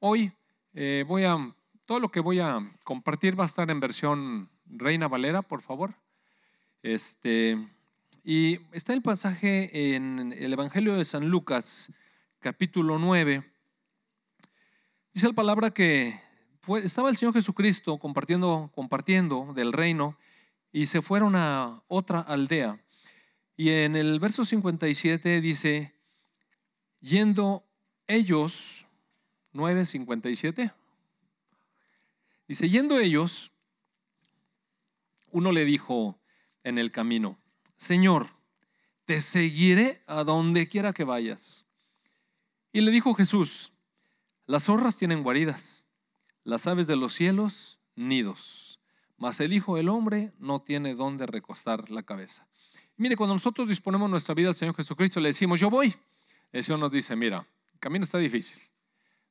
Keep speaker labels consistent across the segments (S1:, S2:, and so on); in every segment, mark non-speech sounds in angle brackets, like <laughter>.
S1: hoy eh, voy a, todo lo que voy a compartir va a estar en versión Reina Valera, por favor. Este, y está el pasaje en el Evangelio de San Lucas, capítulo 9. Dice la palabra que fue, estaba el Señor Jesucristo compartiendo, compartiendo del reino y se fueron a otra aldea. Y en el verso 57 dice, yendo ellos, 9.57, dice, yendo ellos, uno le dijo en el camino, Señor, te seguiré a donde quiera que vayas. Y le dijo Jesús, las zorras tienen guaridas, las aves de los cielos nidos, mas el Hijo del Hombre no tiene dónde recostar la cabeza. Mire, cuando nosotros disponemos nuestra vida al Señor Jesucristo, le decimos, yo voy. El Señor nos dice, mira, el camino está difícil.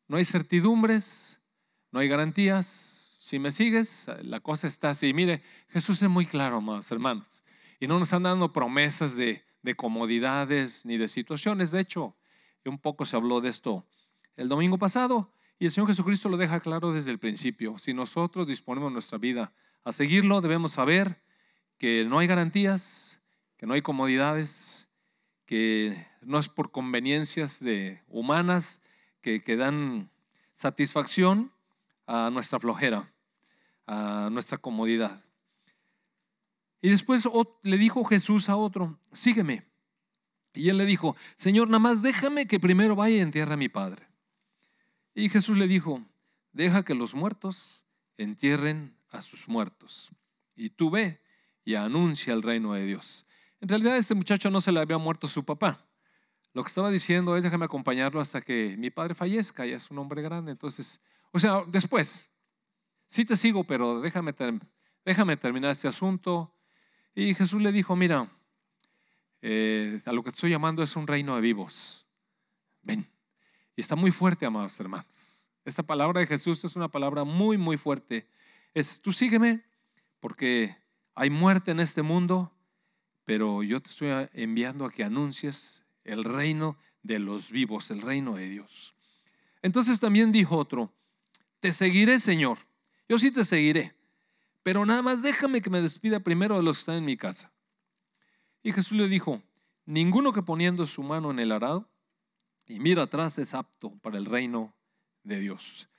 S1: No hay certidumbres, no hay garantías. Si me sigues, la cosa está así. Mire, Jesús es muy claro, amados hermanos. Y no nos están dando promesas de, de comodidades ni de situaciones. De hecho, un poco se habló de esto el domingo pasado y el Señor Jesucristo lo deja claro desde el principio. Si nosotros disponemos nuestra vida a seguirlo, debemos saber que no hay garantías, que no hay comodidades, que no es por conveniencias de humanas que, dan satisfacción a nuestra flojera, a nuestra comodidad. Y después le dijo Jesús a otro, sígueme. Y él le dijo, Señor, nada más déjame que primero vaya y entierre a mi padre. Y Jesús le dijo, deja que los muertos entierren a sus muertos. Y tú ve y anuncia el reino de Dios. En realidad este muchacho no se le había muerto su papá. Lo que estaba diciendo es, déjame acompañarlo hasta que mi padre fallezca, ya es un hombre grande. Entonces, o sea, después, sí te sigo, pero déjame, déjame terminar este asunto y Jesús le dijo, mira, eh, a lo que estoy llamando es un reino de vivos. Ven. Y está muy fuerte, amados hermanos. Esta palabra de Jesús es una palabra muy, muy fuerte. Es, tú sígueme, porque hay muerte en este mundo, pero yo te estoy enviando a que anuncies el reino de los vivos, el reino de Dios. Entonces también dijo otro, te seguiré, Señor. Yo sí te seguiré pero nada más déjame que me despida primero de los que están en mi casa. Y Jesús le dijo, ninguno que poniendo su mano en el arado y mira atrás es apto para el reino de Dios.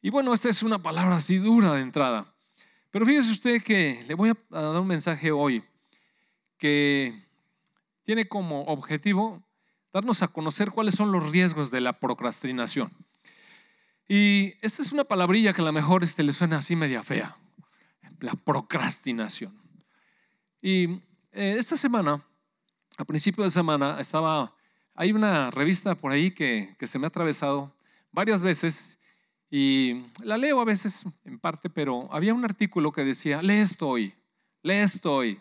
S1: Y bueno, esta es una palabra así dura de entrada. Pero fíjese usted que le voy a dar un mensaje hoy que tiene como objetivo darnos a conocer cuáles son los riesgos de la procrastinación. Y esta es una palabrilla que a lo mejor este le suena así media fea la procrastinación. Y eh, esta semana, a principio de semana, estaba, hay una revista por ahí que, que se me ha atravesado varias veces y la leo a veces en parte, pero había un artículo que decía, lee esto hoy, lee esto hoy,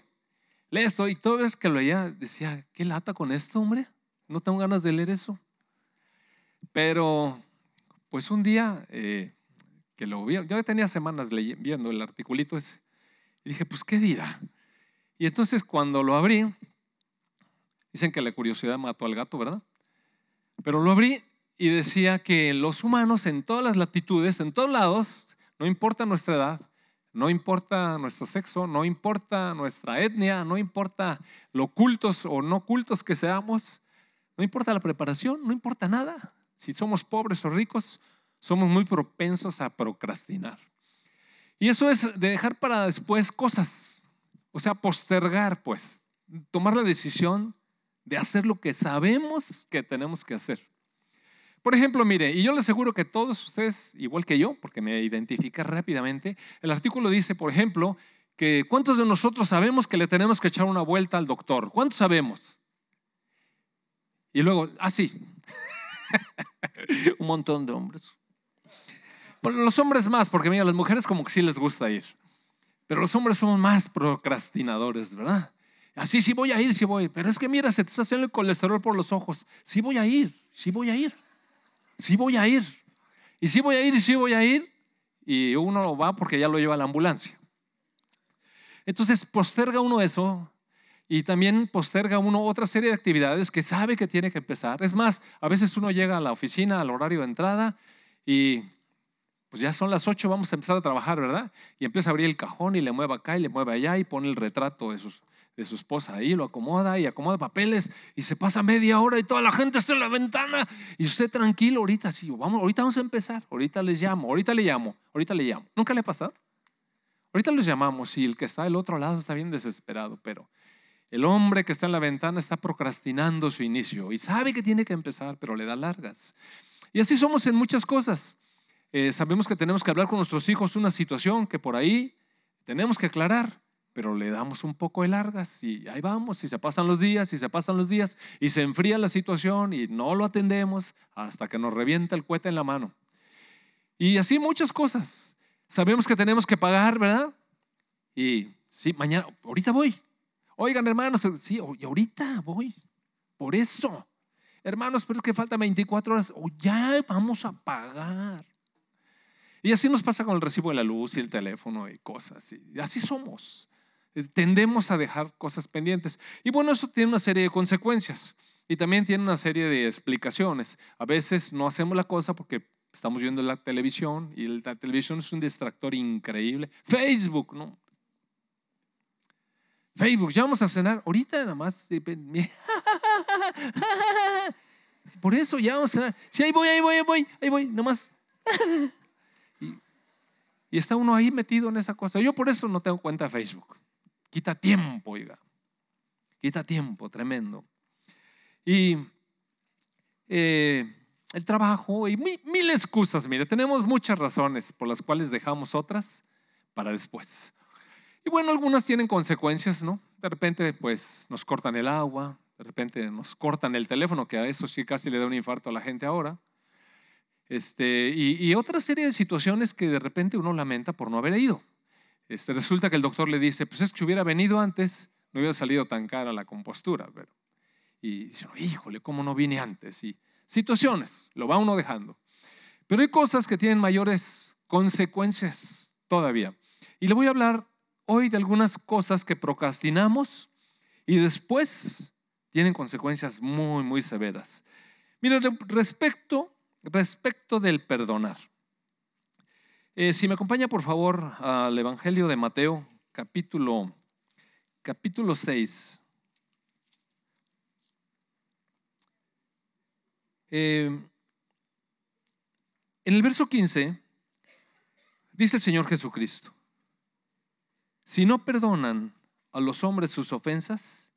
S1: lee esto. Y toda vez que lo leía decía, ¿qué lata con esto, hombre? No tengo ganas de leer eso. Pero, pues un día eh, que lo vi. Yo tenía semanas viendo el articulito ese. Y dije, pues, ¿qué dirá? Y entonces cuando lo abrí, dicen que la curiosidad mató al gato, ¿verdad? Pero lo abrí y decía que los humanos en todas las latitudes, en todos lados, no importa nuestra edad, no importa nuestro sexo, no importa nuestra etnia, no importa lo cultos o no cultos que seamos, no importa la preparación, no importa nada. Si somos pobres o ricos, somos muy propensos a procrastinar. Y eso es de dejar para después cosas, o sea, postergar, pues, tomar la decisión de hacer lo que sabemos que tenemos que hacer. Por ejemplo, mire, y yo le aseguro que todos ustedes, igual que yo, porque me identifica rápidamente, el artículo dice, por ejemplo, que cuántos de nosotros sabemos que le tenemos que echar una vuelta al doctor. ¿Cuántos sabemos? Y luego, ah, sí, <laughs> un montón de hombres. Los hombres más, porque mira, las mujeres como que sí les gusta ir. Pero los hombres somos más procrastinadores, ¿verdad? Así sí voy a ir, sí voy. Pero es que mira, se te está haciendo el colesterol por los ojos. Sí voy a ir, sí voy a ir. Sí voy a ir. Y sí voy a ir, y sí voy a ir. Y uno va porque ya lo lleva a la ambulancia. Entonces posterga uno eso y también posterga uno otra serie de actividades que sabe que tiene que empezar. Es más, a veces uno llega a la oficina al horario de entrada Y pues ya son las 8, vamos a empezar a trabajar, ¿verdad? Y empieza a abrir el cajón y le mueve acá y le mueve allá y pone el retrato de, sus, de su esposa ahí, lo acomoda y acomoda papeles y se pasa media hora y toda la gente está en la ventana y usted tranquilo, ahorita sí, vamos, ahorita vamos a empezar, ahorita les llamo, ahorita le llamo, ahorita le llamo. ¿Nunca le ha pasado? Ahorita los llamamos y el que está del otro lado está bien desesperado, pero el hombre que está en la ventana está procrastinando su inicio y sabe que tiene que empezar, pero le da largas. Y así somos en muchas cosas. Eh, sabemos que tenemos que hablar con nuestros hijos una situación que por ahí tenemos que aclarar, pero le damos un poco de largas y ahí vamos, y se pasan los días, y se pasan los días, y se enfría la situación y no lo atendemos hasta que nos revienta el cohete en la mano. Y así muchas cosas. Sabemos que tenemos que pagar, ¿verdad? Y sí, mañana, ahorita voy. Oigan, hermanos, sí, ahorita voy. Por eso. Hermanos, pero es que falta 24 horas. O ya vamos a pagar. Y así nos pasa con el recibo de la luz y el teléfono y cosas. Y así somos. Eh, tendemos a dejar cosas pendientes. Y bueno, eso tiene una serie de consecuencias. Y también tiene una serie de explicaciones. A veces no hacemos la cosa porque Estamos viendo la televisión y la televisión es un distractor increíble. Facebook, ¿no? Facebook, ya vamos a cenar. Ahorita nada más. <laughs> Por eso ya vamos a cenar. Sí, ahí voy, ahí voy, ahí voy, ahí voy, nomás. <laughs> Y, y está uno ahí metido en esa cosa. Yo por eso no tengo cuenta de Facebook. Quita tiempo, oiga. Quita tiempo, tremendo. Y eh, el trabajo y mil, excusas. Mire, tenemos muchas razones por las cuales dejamos otras para después. Y bueno, algunas tienen consecuencias, ¿no? De repente, pues nos cortan el agua, de repente nos cortan el teléfono, que a eso sí casi le da un infarto a la gente ahora. Este, y, otra serie de situaciones que de repente uno lamenta por no haber ido. Este, resulta que el doctor le dice, pues es que hubiera venido antes, no hubiera salido tan cara la compostura. Pero, y dice, híjole, ¿cómo no vine antes? Y, situaciones, lo va uno dejando. Pero hay cosas que tienen mayores consecuencias todavía. Y le voy a hablar hoy de algunas cosas que procrastinamos y después tienen consecuencias muy, muy severas. Mira, respecto, respecto del perdonar. Eh, si me acompaña, por favor, al Evangelio de Mateo, capítulo, capítulo 6. Eh, en el verso 15 dice el Señor Jesucristo, si no perdonan a los hombres sus ofensas,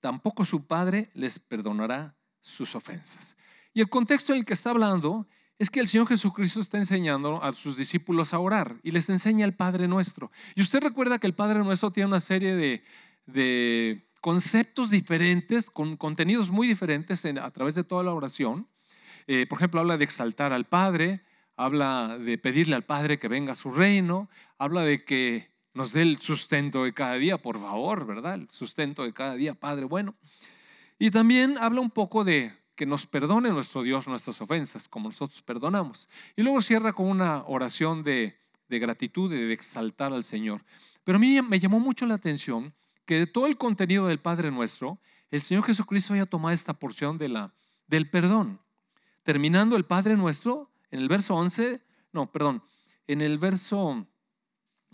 S1: tampoco su Padre les perdonará sus ofensas. Y el contexto en el que está hablando es que el Señor Jesucristo está enseñando a sus discípulos a orar y les enseña el Padre Nuestro. Y usted recuerda que el Padre Nuestro tiene una serie de, de conceptos diferentes, con contenidos muy diferentes a través de toda la oración. Eh, por ejemplo, habla de exaltar al Padre, habla de pedirle al Padre que venga a su reino, habla de que nos dé el sustento de cada día, por favor, ¿verdad? El sustento de cada día, Padre bueno. Y también habla un poco de que nos perdone nuestro Dios nuestras ofensas, como nosotros perdonamos. Y luego cierra con una oración de, de gratitud y de exaltar al Señor. Pero a mí me llamó mucho la atención que de todo el contenido del Padre Nuestro, el Señor Jesucristo haya tomado esta porción de la, del perdón. Terminando el Padre Nuestro, en el verso 11, no, perdón, en el verso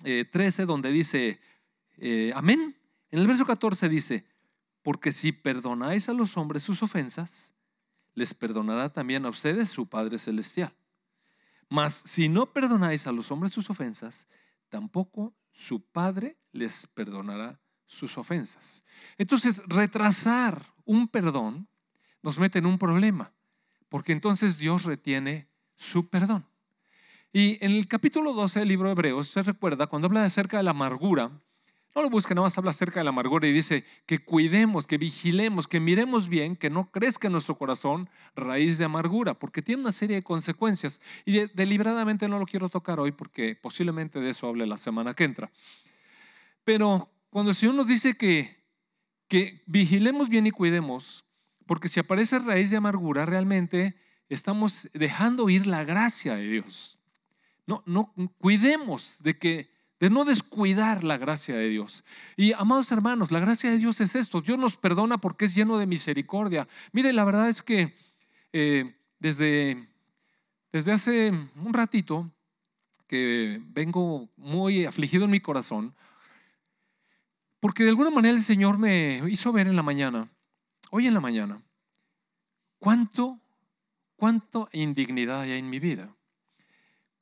S1: 13, eh, donde dice, eh, amén. En el verso 14 dice, porque si perdonáis a los hombres sus ofensas, les perdonará también a ustedes su Padre Celestial. Mas si no perdonáis a los hombres sus ofensas, tampoco su Padre les perdonará sus ofensas. Entonces, retrasar un perdón nos mete en un problema, porque entonces Dios retiene su perdón. Y en el capítulo 12 del libro de Hebreos, se recuerda, cuando habla acerca de la amargura, no lo busque, nada más habla acerca de la amargura y dice que cuidemos, que vigilemos, que miremos bien, que no crezca en nuestro corazón raíz de amargura, porque tiene una serie de consecuencias. Y deliberadamente no lo quiero tocar hoy porque posiblemente de eso hable la semana que entra. Pero cuando el Señor nos dice que, que vigilemos bien y cuidemos, porque si aparece raíz de amargura, realmente estamos dejando ir la gracia de Dios. No, no cuidemos de que de no descuidar la gracia de Dios. Y amados hermanos, la gracia de Dios es esto. Dios nos perdona porque es lleno de misericordia. Mire, la verdad es que eh, desde desde hace un ratito que vengo muy afligido en mi corazón, porque de alguna manera el Señor me hizo ver en la mañana, hoy en la mañana, cuánto, cuánto indignidad hay en mi vida.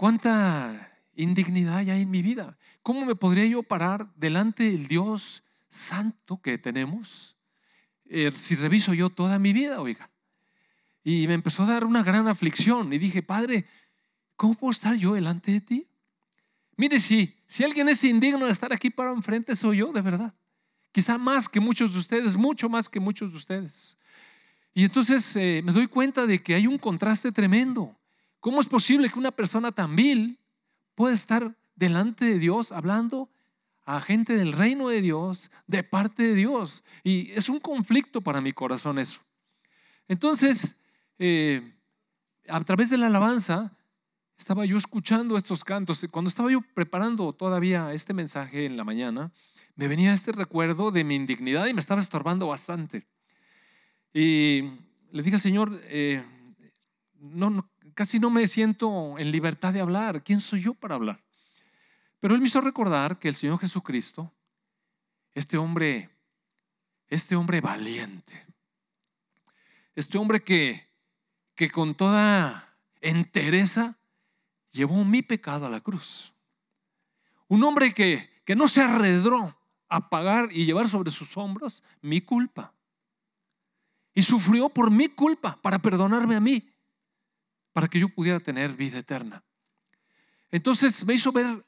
S1: Cuánta indignidad hay en mi vida. ¿Cómo me podría yo parar delante del Dios santo que tenemos eh, si reviso yo toda mi vida, oiga? Y me empezó a dar una gran aflicción y dije, Padre, ¿cómo puedo estar yo delante de ti? Mire, si, si alguien es indigno de estar aquí para enfrente, soy yo, de verdad. Quizá más que muchos de ustedes, mucho más que muchos de ustedes. Y entonces eh, me doy cuenta de que hay un contraste tremendo. ¿Cómo es posible que una persona tan vil pueda estar delante de Dios hablando a gente del reino de Dios, de parte de Dios? Y es un conflicto para mi corazón eso. Entonces, eh, a través de la alabanza, estaba yo escuchando estos cantos. Cuando estaba yo preparando todavía este mensaje en la mañana, me venía este recuerdo de mi indignidad y me estaba estorbando bastante. Y le dije, Señor, eh, no, casi no me siento en libertad de hablar. ¿Quién soy yo para hablar? Pero Él me hizo recordar que el Señor Jesucristo, este hombre, este hombre valiente, este hombre que que con toda entereza llevó mi pecado a la cruz. Un hombre que, que no se arredró a pagar y llevar sobre sus hombros mi culpa. Y sufrió por mi culpa para perdonarme a mí, para que yo pudiera tener vida eterna. Entonces me hizo ver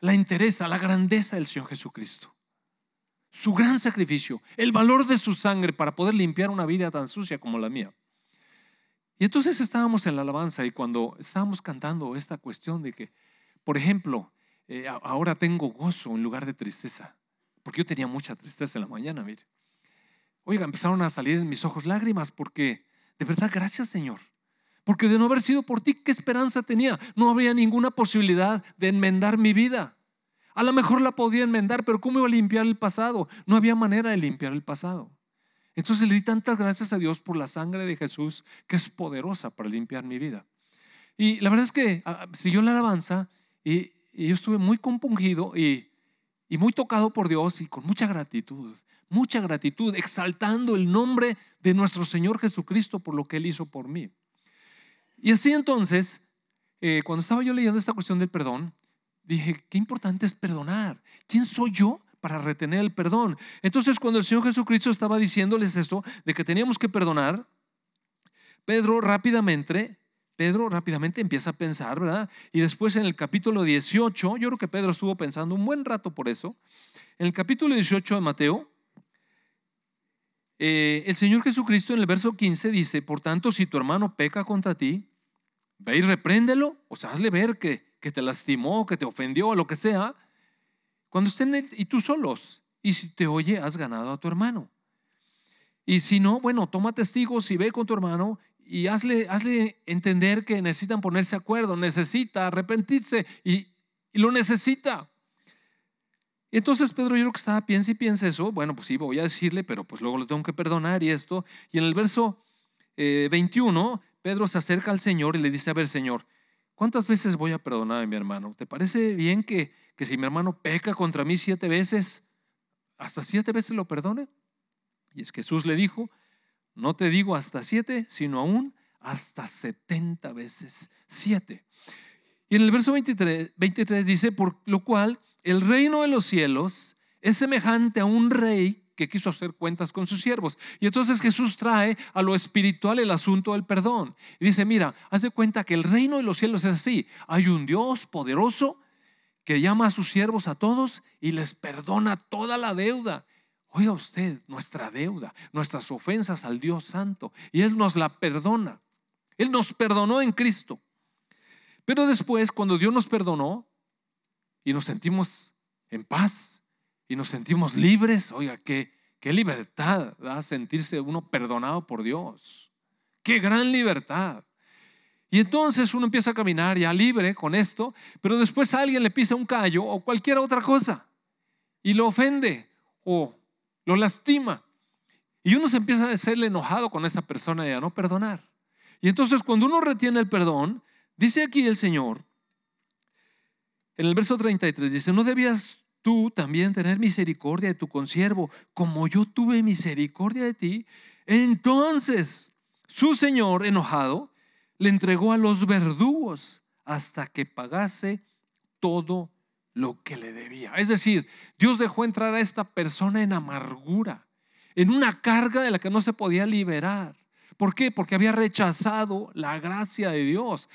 S1: la entereza, la grandeza del Señor Jesucristo. Su gran sacrificio, el valor de su sangre para poder limpiar una vida tan sucia como la mía. Y entonces estábamos en la alabanza y cuando estábamos cantando esta cuestión de que, por ejemplo, eh, ahora tengo gozo en lugar de tristeza, porque yo tenía mucha tristeza en la mañana, mire. Oiga, empezaron a salir en mis ojos lágrimas porque, de verdad, gracias Señor. Porque de no haber sido por ti, ¿qué esperanza tenía? No habría ninguna posibilidad de enmendar mi vida. A lo mejor la podía enmendar, pero ¿cómo iba a limpiar el pasado? No había manera de limpiar el pasado. Entonces le di tantas gracias a Dios por la sangre de Jesús que es poderosa para limpiar mi vida. Y la verdad es que ah, siguió la alabanza y, yo estuve muy compungido y, y muy tocado por Dios y con mucha gratitud, mucha gratitud, exaltando el nombre de nuestro Señor Jesucristo por lo que Él hizo por mí. Y así entonces, eh, cuando estaba yo leyendo esta cuestión del perdón, dije, qué importante es perdonar. ¿Quién soy yo para retener el perdón. Entonces, cuando el Señor Jesucristo estaba diciéndoles esto, de que teníamos que perdonar, Pedro rápidamente, Pedro rápidamente empieza a pensar, ¿verdad? Y después en el capítulo 18, yo creo que Pedro estuvo pensando un buen rato por eso, en el capítulo 18 de Mateo, eh, el Señor Jesucristo en el verso 15 dice, por tanto, si tu hermano peca contra ti, ve y repréndelo, o sea, hazle ver que, que te lastimó, que te ofendió, lo que sea, cuando estén y tú solos. Y si te oye, has ganado a tu hermano. Y si no, bueno, toma testigos y ve con tu hermano y hazle, hazle entender que necesitan ponerse acuerdo, necesita arrepentirse y, lo necesita. Y entonces Pedro yo creo que estaba, piensa y piensa eso. Bueno, pues sí, voy a decirle, pero pues luego lo tengo que perdonar y esto. Y en el verso 21, eh, Pedro se acerca al Señor y le dice, a ver, Señor, ¿cuántas veces voy a perdonar a mi hermano? ¿Te parece bien que que si mi hermano peca contra mí siete veces, hasta siete veces lo perdone. Y es Jesús le dijo, no te digo hasta siete, sino aún hasta setenta veces siete. Y en el verso 23, 23 dice, por lo cual el reino de los cielos es semejante a un rey que quiso hacer cuentas con sus siervos. Y entonces Jesús trae a lo espiritual el asunto del perdón. Y dice, mira, haz de cuenta que el reino de los cielos es así. Hay un Dios poderoso que llama a sus siervos a todos y les perdona toda la deuda. Oiga usted, nuestra deuda, nuestras ofensas al Dios Santo, y Él nos la perdona. Él nos perdonó en Cristo. Pero después, cuando Dios nos perdonó y nos sentimos en paz y nos sentimos libres, oiga, qué, qué libertad da sentirse uno perdonado por Dios. Qué gran libertad. Y entonces uno empieza a caminar ya libre con esto, pero después alguien le pisa un callo o cualquier otra cosa y lo ofende o lo lastima. Y uno se empieza a hacerle enojado con esa persona y a no perdonar. Y entonces cuando uno retiene el perdón, dice aquí el Señor, en el verso 33, dice, no debías tú también tener misericordia de tu consiervo, como yo tuve misericordia de ti. Entonces su Señor, enojado, le entregó a los verdugos hasta que pagase todo lo que le debía. Es decir, Dios dejó entrar a esta persona en amargura, en una carga de la que no se podía liberar. ¿Por qué? Porque había rechazado la gracia de Dios.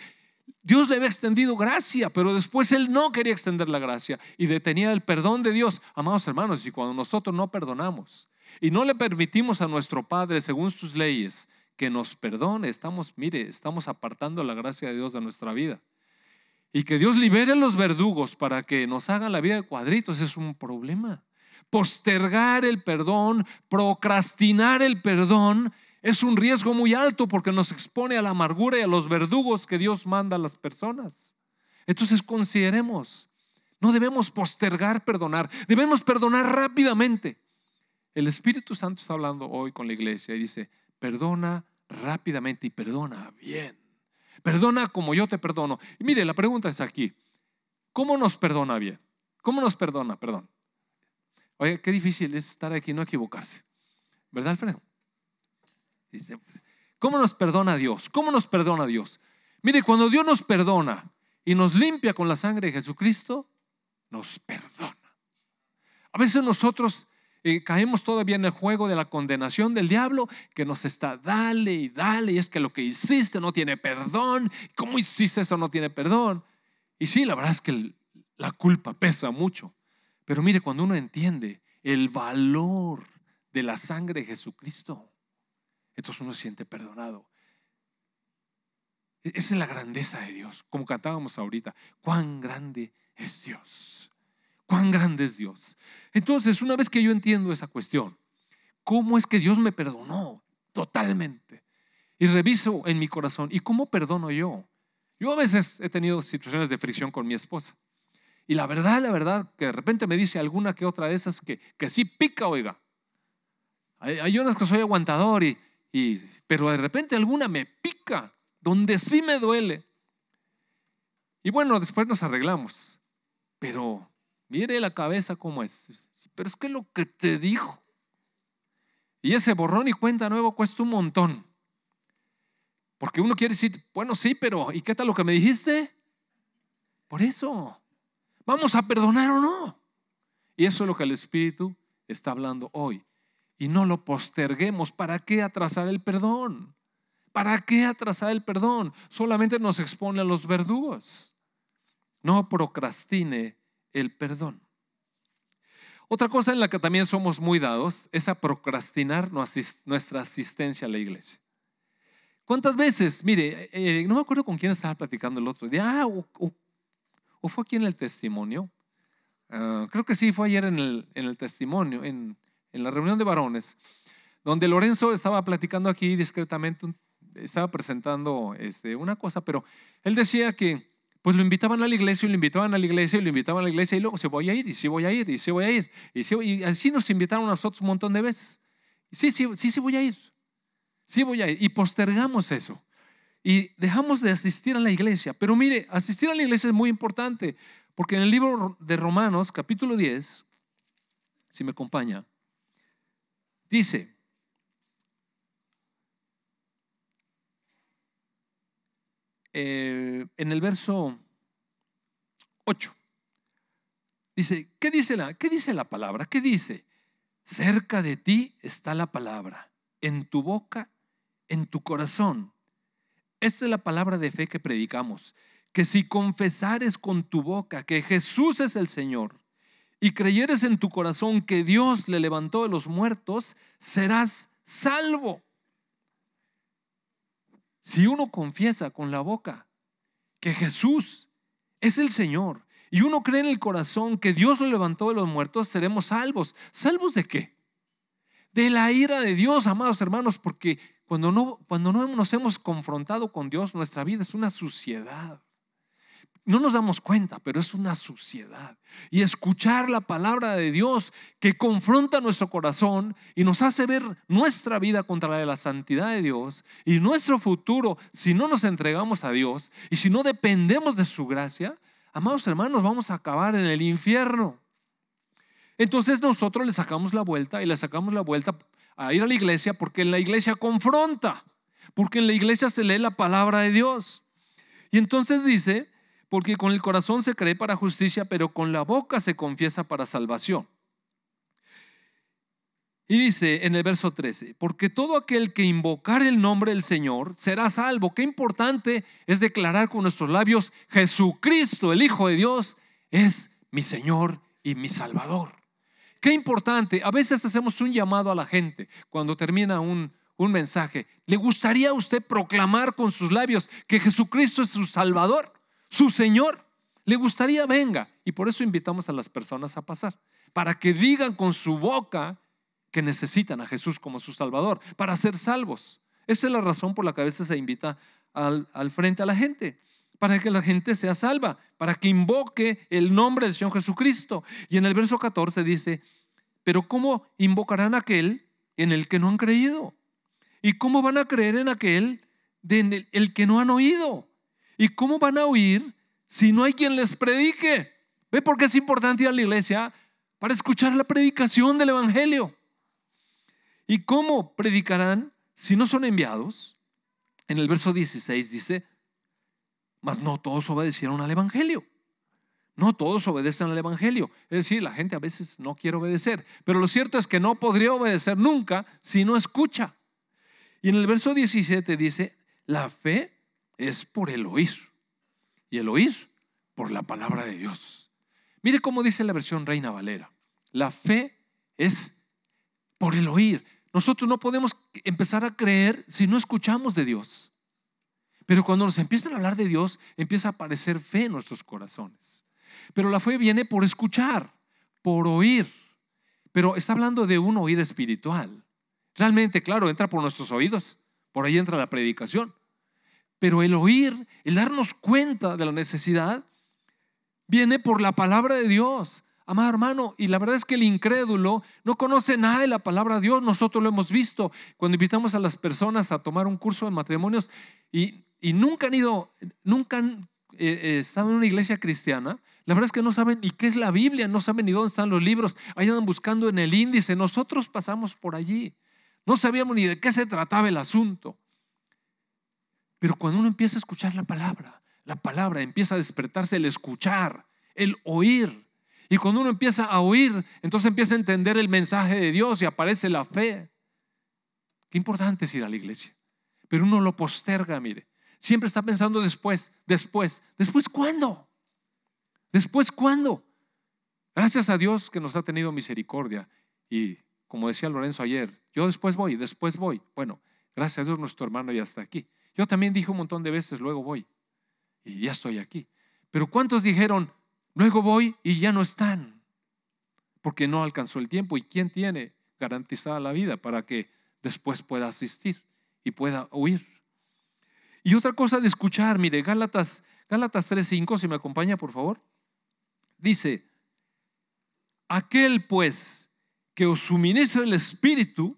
S1: Dios le había extendido gracia, pero después él no quería extender la gracia y detenía el perdón de Dios. Amados hermanos, y cuando nosotros no perdonamos y no le permitimos a nuestro Padre, según sus leyes, que nos perdone, estamos, mire, estamos apartando la gracia de Dios de nuestra vida. Y que Dios libere a los verdugos para que nos hagan la vida de cuadritos es un problema. Postergar el perdón, procrastinar el perdón, es un riesgo muy alto porque nos expone a la amargura y a los verdugos que Dios manda a las personas. Entonces consideremos, no debemos postergar perdonar, debemos perdonar rápidamente. El Espíritu Santo está hablando hoy con la iglesia y dice, perdona rápidamente y perdona bien. Perdona como yo te perdono. Y mire, la pregunta es aquí. ¿Cómo nos perdona bien? ¿Cómo nos perdona? Perdón. Oye, qué difícil es estar aquí y no equivocarse. ¿Verdad, Alfredo? ¿Cómo nos perdona Dios? ¿Cómo nos perdona Dios? Mire, cuando Dios nos perdona y nos limpia con la sangre de Jesucristo, nos perdona. A veces nosotros caemos todavía en el juego de la condenación del diablo, que nos está dale y dale, y es que lo que hiciste no tiene perdón, ¿cómo hiciste eso no tiene perdón? Y sí, la verdad es que la culpa pesa mucho, pero mire, cuando uno entiende el valor de la sangre de Jesucristo, entonces uno se siente perdonado. E-, esa es la grandeza de Dios, como cantábamos ahorita, cuán grande es Dios. Cuán grande es Dios. Entonces, una vez que yo entiendo esa cuestión, ¿cómo es que Dios me perdonó totalmente? Y reviso en mi corazón, ¿y cómo perdono yo? Yo a veces he tenido situaciones de fricción con mi esposa. Y la verdad, la verdad, que de repente me dice alguna que otra de esas que, que sí pica, oiga. Hay, hay unas que soy aguantador, y, pero de repente alguna me pica, donde sí me duele. Y bueno, después nos arreglamos. Pero Mire la cabeza cómo es. Pero es que lo que te dijo. Y ese borrón y cuenta nuevo cuesta un montón. Porque uno quiere decir, bueno, sí, pero ¿y qué tal lo que me dijiste? Por eso, ¿vamos a perdonar o no? Y eso es lo que el Espíritu está hablando hoy. Y no lo posterguemos. ¿Para qué atrasar el perdón? ¿Para qué atrasar el perdón? Solamente nos expone a los verdugos. No procrastine el perdón. Otra cosa en la que también somos muy dados es a procrastinar nuestra asistencia a la iglesia. ¿Cuántas veces? Mire, eh, no me acuerdo con quién estaba platicando el otro día. Ah, o, fue aquí en el testimonio. Ah, creo que sí, fue ayer en el, testimonio, en, la reunión de varones, donde Lorenzo estaba platicando aquí discretamente, estaba presentando este, una cosa, pero él decía que pues lo invitaban a la iglesia y lo invitaban a la iglesia y lo invitaban a la iglesia y luego se voy a ir y sí voy a ir y sí voy a ir. Y, así nos invitaron a nosotros un montón de veces. sí, sí, sí, sí voy a ir. Sí voy a ir. Y postergamos eso. Y dejamos de asistir a la iglesia. Pero mire, asistir a la iglesia es muy importante. Porque en el libro de Romanos, capítulo 10, si me acompaña, dice, Eh, en el verso 8. Dice, ¿qué dice, la, ¿qué dice la palabra? ¿Qué dice? Cerca de ti está la palabra, en tu boca, en tu corazón. Esta es la palabra de fe que predicamos, que si confesares con tu boca que Jesús es el Señor y creyeres en tu corazón que Dios le levantó de los muertos, serás salvo. Si uno confiesa con la boca que Jesús es el Señor y uno cree en el corazón que Dios lo levantó de los muertos, seremos salvos. ¿Salvos de qué? De la ira de Dios, amados hermanos, porque cuando no, cuando no nos hemos confrontado con Dios, nuestra vida es una suciedad. No nos damos cuenta, pero es una suciedad. Y escuchar la palabra de Dios que confronta nuestro corazón y nos hace ver nuestra vida contra la de la santidad de Dios y nuestro futuro si no nos entregamos a Dios y si no dependemos de su gracia, amados hermanos, vamos a acabar en el infierno. Entonces nosotros le sacamos la vuelta y le sacamos la vuelta a ir a la iglesia porque en la iglesia confronta, porque en la iglesia se lee la palabra de Dios. Y entonces dice, porque con el corazón se cree para justicia, pero con la boca se confiesa para salvación. Y dice en el verso 13, porque todo aquel que invocar el nombre del Señor será salvo. Qué importante es declarar con nuestros labios, Jesucristo, el Hijo de Dios, es mi Señor y mi Salvador. Qué importante. A veces hacemos un llamado a la gente cuando termina un, un mensaje. ¿Le gustaría a usted proclamar con sus labios que Jesucristo es su Salvador? Su Señor. Le gustaría venga. Y por eso invitamos a las personas a pasar. Para que digan con su boca que necesitan a Jesús como su Salvador. Para ser salvos. Esa es la razón por la que a veces se invita al, frente a la gente. Para que la gente sea salva. Para que invoque el nombre del Señor Jesucristo. Y en el verso 14 dice, pero ¿cómo invocarán a aquel en el que no han creído? ¿Y cómo van a creer en aquel de el que no han oído? ¿Y cómo van a oír si no hay quien les predique? ¿Ve por qué es importante ir a la iglesia? Para escuchar la predicación del Evangelio. ¿Y cómo predicarán si no son enviados? En el verso 16 dice, mas no todos obedecieron al Evangelio. No todos obedecen al Evangelio. Es decir, la gente a veces no quiere obedecer. Pero lo cierto es que no podría obedecer nunca si no escucha. Y en el verso 17 dice, la fe es por el oír. Y el oír por la palabra de Dios. Mire cómo dice la versión Reina Valera. La fe es por el oír. Nosotros no podemos empezar a creer si no escuchamos de Dios. Pero cuando nos empiezan a hablar de Dios, empieza a aparecer fe en nuestros corazones. Pero la fe viene por escuchar, por oír. Pero está hablando de un oír espiritual. Realmente, claro, entra por nuestros oídos. Por ahí entra la predicación. Pero el oír, el darnos cuenta de la necesidad, viene por la palabra de Dios. Amado hermano, y la verdad es que el incrédulo no conoce nada de la palabra de Dios. Nosotros lo hemos visto cuando invitamos a las personas a tomar un curso de matrimonios y, nunca han ido, nunca han eh, eh, estado en una iglesia cristiana. La verdad es que no saben ni qué es la Biblia, no saben ni dónde están los libros. Ahí andan buscando en el índice. Nosotros pasamos por allí. No sabíamos ni de qué se trataba el asunto. Pero cuando uno empieza a escuchar la palabra, la palabra empieza a despertarse el escuchar, el oír. Y cuando uno empieza a oír, entonces empieza a entender el mensaje de Dios y aparece la fe. Qué importante es ir a la iglesia. Pero uno lo posterga, mire. Siempre está pensando después, después. ¿Después cuándo? ¿Después cuándo? Gracias a Dios que nos ha tenido misericordia. Y como decía Lorenzo ayer, yo después voy, después voy. Bueno, gracias a Dios nuestro hermano ya está aquí. Yo también dije un montón de veces, luego voy. Y ya estoy aquí. Pero ¿cuántos dijeron, luego voy y ya no están? Porque no alcanzó el tiempo. ¿Y quién tiene garantizada la vida para que después pueda asistir y pueda oír? Y otra cosa de escuchar, mire, Gálatas, Gálatas 3.5, si me acompaña por favor, dice, aquel pues que os suministra el Espíritu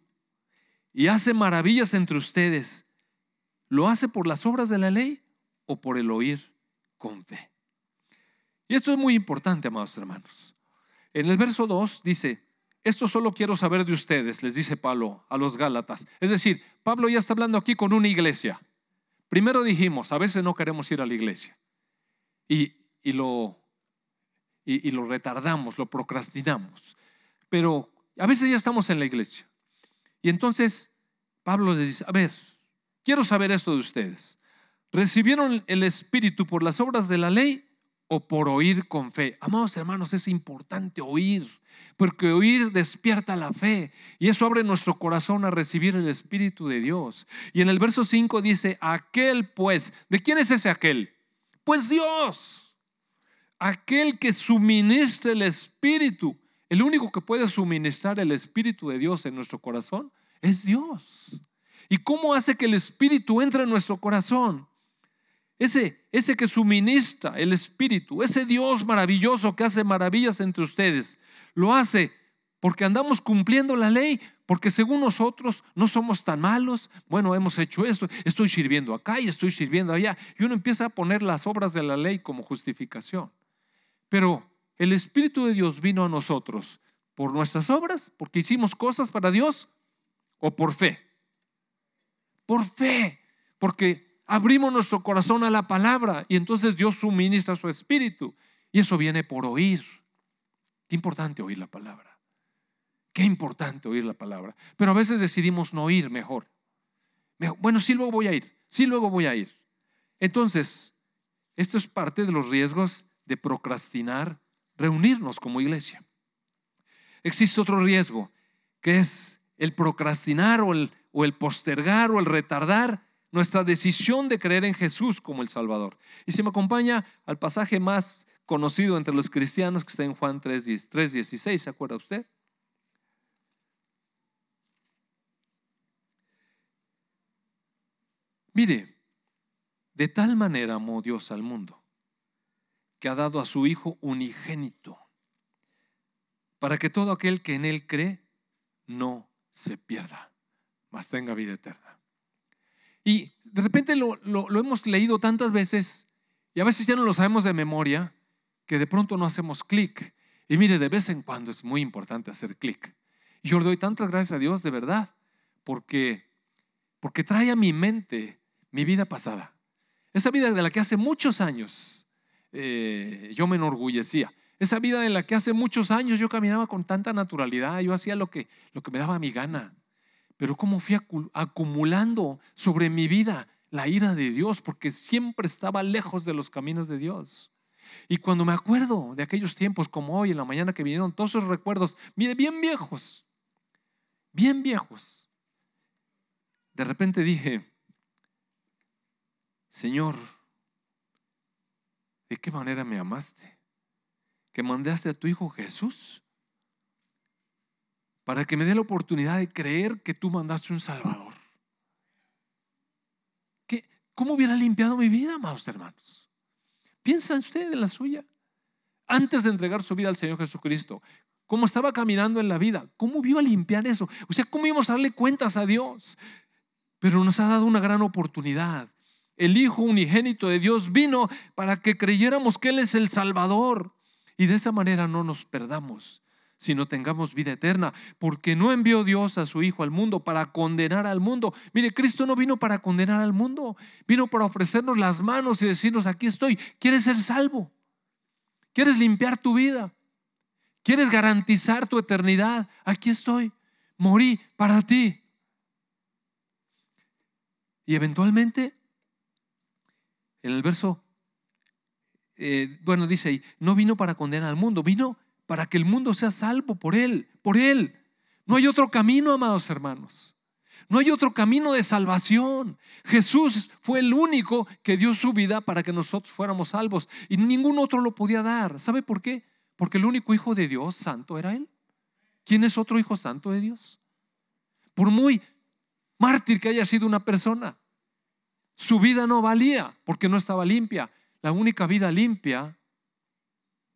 S1: y hace maravillas entre ustedes, ¿Lo hace por las obras de la ley o por el oír con fe? Y esto es muy importante, amados hermanos. En el verso 2 dice, esto solo quiero saber de ustedes, les dice Pablo a los Gálatas. Es decir, Pablo ya está hablando aquí con una iglesia. Primero dijimos, a veces no queremos ir a la iglesia y, lo, y lo retardamos, lo procrastinamos. Pero a veces ya estamos en la iglesia. Y entonces Pablo les dice, a ver, Quiero saber esto de ustedes. ¿Recibieron el Espíritu por las obras de la ley o por oír con fe? Amados hermanos, es importante oír, porque oír despierta la fe y eso abre nuestro corazón a recibir el Espíritu de Dios. Y en el verso 5 dice, aquel pues, ¿de quién es ese aquel? Pues Dios, aquel que suministra el Espíritu. El único que puede suministrar el Espíritu de Dios en nuestro corazón es Dios. ¿Y cómo hace que el Espíritu entre en nuestro corazón? ese, ese que suministra el Espíritu, ese Dios maravilloso que hace maravillas entre ustedes, lo hace porque andamos cumpliendo la ley, porque según nosotros no somos tan malos. Bueno, hemos hecho esto, estoy sirviendo acá y estoy sirviendo allá. Y uno empieza a poner las obras de la ley como justificación. Pero el Espíritu de Dios vino a nosotros por nuestras obras, porque hicimos cosas para Dios, o por fe. Por fe, porque abrimos nuestro corazón a la palabra y entonces Dios suministra su Espíritu. Y eso viene por oír. Qué importante oír la palabra. Qué importante oír la palabra. Pero a veces decidimos no ir mejor. Bueno, sí luego voy a ir. Sí luego voy a ir. Entonces, esto es parte de los riesgos de procrastinar, reunirnos como iglesia. Existe otro riesgo, que es el procrastinar o el, o el postergar o el retardar nuestra decisión de creer en Jesús como el Salvador. Y si me acompaña al pasaje más conocido entre los cristianos que está en Juan 3.16, ¿se acuerda usted? Mire, de tal manera amó Dios al mundo que ha dado a su Hijo unigénito, para que todo aquel que en Él cree no se pierda, mas tenga vida eterna. Y de repente lo, lo hemos leído tantas veces y a veces ya no lo sabemos de memoria, que de pronto no hacemos clic. Y mire, de vez en cuando es muy importante hacer clic. Y yo le doy tantas gracias a Dios de verdad, porque, porque trae a mi mente mi vida pasada. Esa vida de la que hace muchos años eh, yo me enorgullecía. Esa vida en la que hace muchos años yo caminaba con tanta naturalidad, yo hacía lo que, lo que me daba mi gana. Pero cómo fui acumulando sobre mi vida la ira de Dios, porque siempre estaba lejos de los caminos de Dios. Y cuando me acuerdo de aquellos tiempos como hoy, en la mañana que vinieron, todos esos recuerdos, mire, bien viejos, bien viejos, de repente dije, Señor, ¿de qué manera me amaste? Que mandaste a tu Hijo Jesús para que me dé la oportunidad de creer que tú mandaste un Salvador. ¿Qué, ¿Cómo hubiera limpiado mi vida, amados hermanos? Piensa usted en la suya. Antes de entregar su vida al Señor Jesucristo, cómo estaba caminando en la vida, cómo iba a limpiar eso. O sea, cómo íbamos a darle cuentas a Dios. Pero nos ha dado una gran oportunidad el Hijo unigénito de Dios vino para que creyéramos que Él es el Salvador. Y de esa manera no nos perdamos, sino tengamos vida eterna, porque no envió Dios a su Hijo al mundo para condenar al mundo. Mire, Cristo no vino para condenar al mundo, vino para ofrecernos las manos y decirnos, aquí estoy, ¿quieres ser salvo? ¿Quieres limpiar tu vida? ¿Quieres garantizar tu eternidad? Aquí estoy, morí para ti. Y eventualmente en el verso, eh, bueno, dice ahí, no vino para condenar al mundo, vino para que el mundo sea salvo por Él, por Él. No hay otro camino, amados hermanos. No hay otro camino de salvación. Jesús fue el único que dio su vida para que nosotros fuéramos salvos y ningún otro lo podía dar. ¿Sabe por qué? Porque el único hijo de Dios santo era Él. ¿Quién es otro hijo santo de Dios? Por muy mártir que haya sido una persona, su vida no valía porque no estaba limpia. La única vida limpia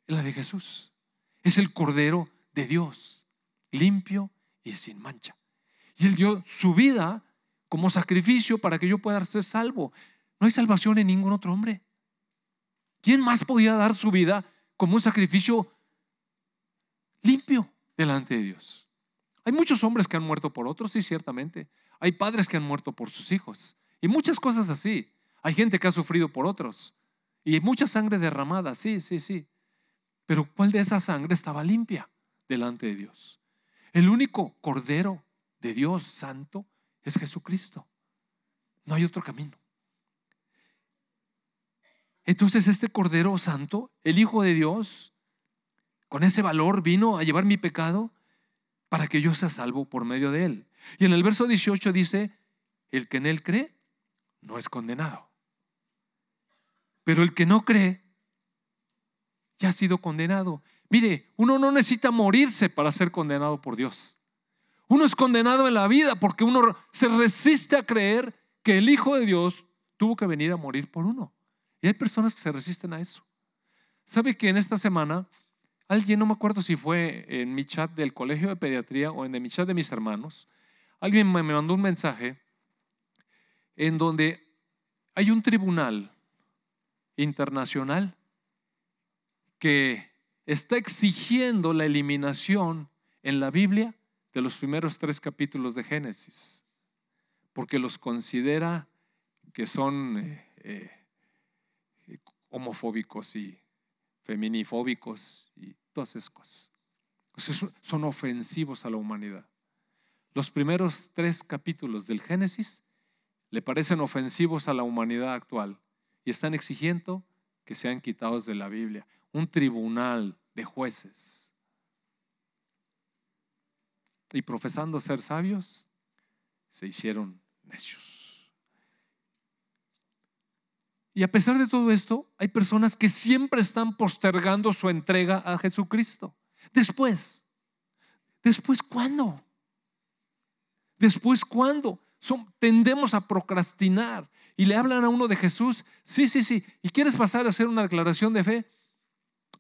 S1: es la de Jesús. Es el Cordero de Dios, limpio y sin mancha. Y Él dio su vida como sacrificio para que yo pueda ser salvo. No hay salvación en ningún otro hombre. ¿Quién más podía dar su vida como un sacrificio limpio delante de Dios? Hay muchos hombres que han muerto por otros, sí, ciertamente. Hay padres que han muerto por sus hijos. Y muchas cosas así. Hay gente que ha sufrido por otros. Y hay mucha sangre derramada, sí, sí, sí. Pero ¿cuál de esa sangre estaba limpia delante de Dios? El único cordero de Dios santo es Jesucristo. No hay otro camino. Entonces este Cordero Santo, el Hijo de Dios, con ese valor vino a llevar mi pecado para que yo sea salvo por medio de él. Y en el verso 18 dice, el que en él cree no es condenado. Pero el que no cree ya ha sido condenado. Mire, uno no necesita morirse para ser condenado por Dios. Uno es condenado en la vida porque uno se resiste a creer que el Hijo de Dios tuvo que venir a morir por uno. Y hay personas que se resisten a eso. ¿Sabe que en esta semana alguien, no me acuerdo si fue en mi chat del colegio de pediatría o en mi chat de mis hermanos, alguien me mandó un mensaje en donde hay un tribunal internacional que está exigiendo la eliminación en la Biblia de los primeros tres capítulos de Génesis, porque los considera que son eh, eh, homofóbicos y feminifóbicos y todas esas cosas. son ofensivos a la humanidad. Los primeros tres capítulos del Génesis le parecen ofensivos a la humanidad actual y están exigiendo que sean quitados de la Biblia. Un tribunal de jueces. Y profesando ser sabios, se hicieron necios. Y a pesar de todo esto, hay personas que siempre están postergando su entrega a Jesucristo. Después, después, ¿cuándo? Después, ¿cuándo? tendemos a procrastinar y le hablan a uno de Jesús, sí, sí, sí, y quieres pasar a hacer una declaración de fe,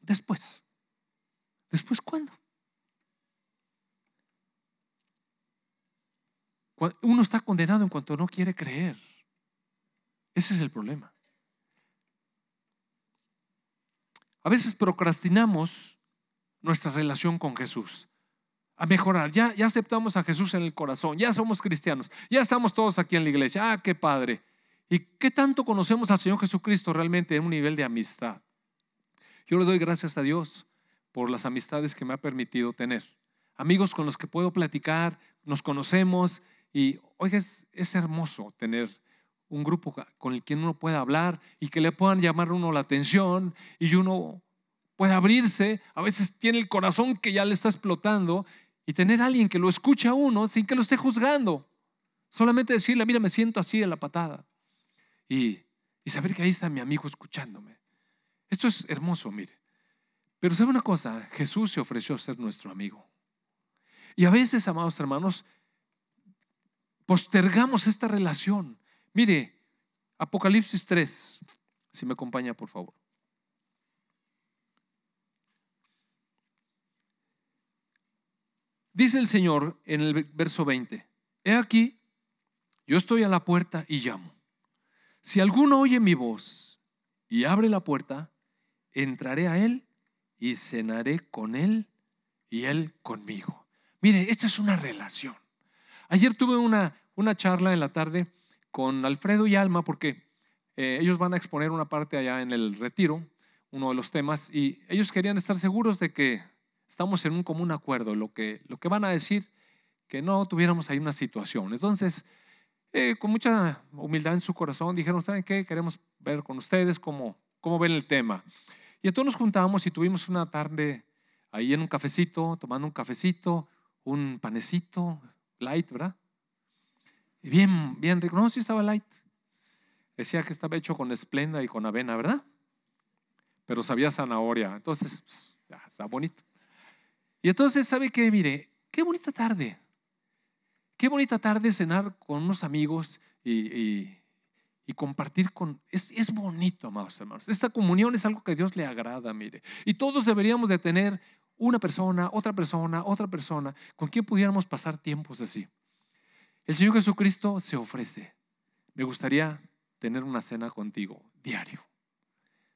S1: después. ¿Después cuándo? Uno está condenado en cuanto no quiere creer. Ese es el problema. A veces procrastinamos nuestra relación con Jesús a mejorar. Ya, ya aceptamos a Jesús en el corazón, ya somos cristianos, ya estamos todos aquí en la iglesia. Ah, qué padre. ¿Y qué tanto conocemos al Señor Jesucristo realmente en un nivel de amistad? Yo le doy gracias a Dios por las amistades que me ha permitido tener. Amigos con los que puedo platicar, nos conocemos y, oiga, es, hermoso tener un grupo con el que uno pueda hablar y que le puedan llamar uno la atención y uno pueda abrirse. A veces tiene el corazón que ya le está explotando y tener a alguien que lo escuche a uno sin que lo esté juzgando. Solamente decirle, mira, me siento así en la patada. Y, y saber que ahí está mi amigo escuchándome. Esto es hermoso, mire. Pero sabe una cosa, Jesús se ofreció a ser nuestro amigo. Y a veces, amados hermanos, postergamos esta relación. Mire, Apocalipsis 3, si me acompaña, por favor. Dice el Señor en el verso 20, he aquí, yo estoy a la puerta y llamo. Si alguno oye mi voz y abre la puerta, entraré a él y cenaré con él y él conmigo. Mire, esta es una relación. Ayer tuve una, una charla en la tarde con Alfredo y Alma porque eh, ellos van a exponer una parte allá en el retiro, uno de los temas, y ellos querían estar seguros de que estamos en un común acuerdo, lo que, lo que van a decir, que no tuviéramos ahí una situación. Entonces, eh, con mucha humildad en su corazón, dijeron, ¿saben qué? Queremos ver con ustedes cómo, cómo ven el tema. Y entonces nos juntamos y tuvimos una tarde ahí en un cafecito, tomando un cafecito, un panecito, light, ¿verdad? Y bien, bien rico. No, sí estaba light. Decía que estaba hecho con esplenda y con avena, ¿verdad? Pero sabía zanahoria. Entonces, pues, ya, está bonito. Y entonces, ¿sabe qué? Mire, qué bonita tarde. Qué bonita tarde cenar con unos amigos y, compartir con... Es, es, bonito, amados hermanos. Esta comunión es algo que a Dios le agrada, mire. Y todos deberíamos de tener una persona, otra persona, otra persona, con quien pudiéramos pasar tiempos así. El Señor Jesucristo se ofrece. Me gustaría tener una cena contigo diario.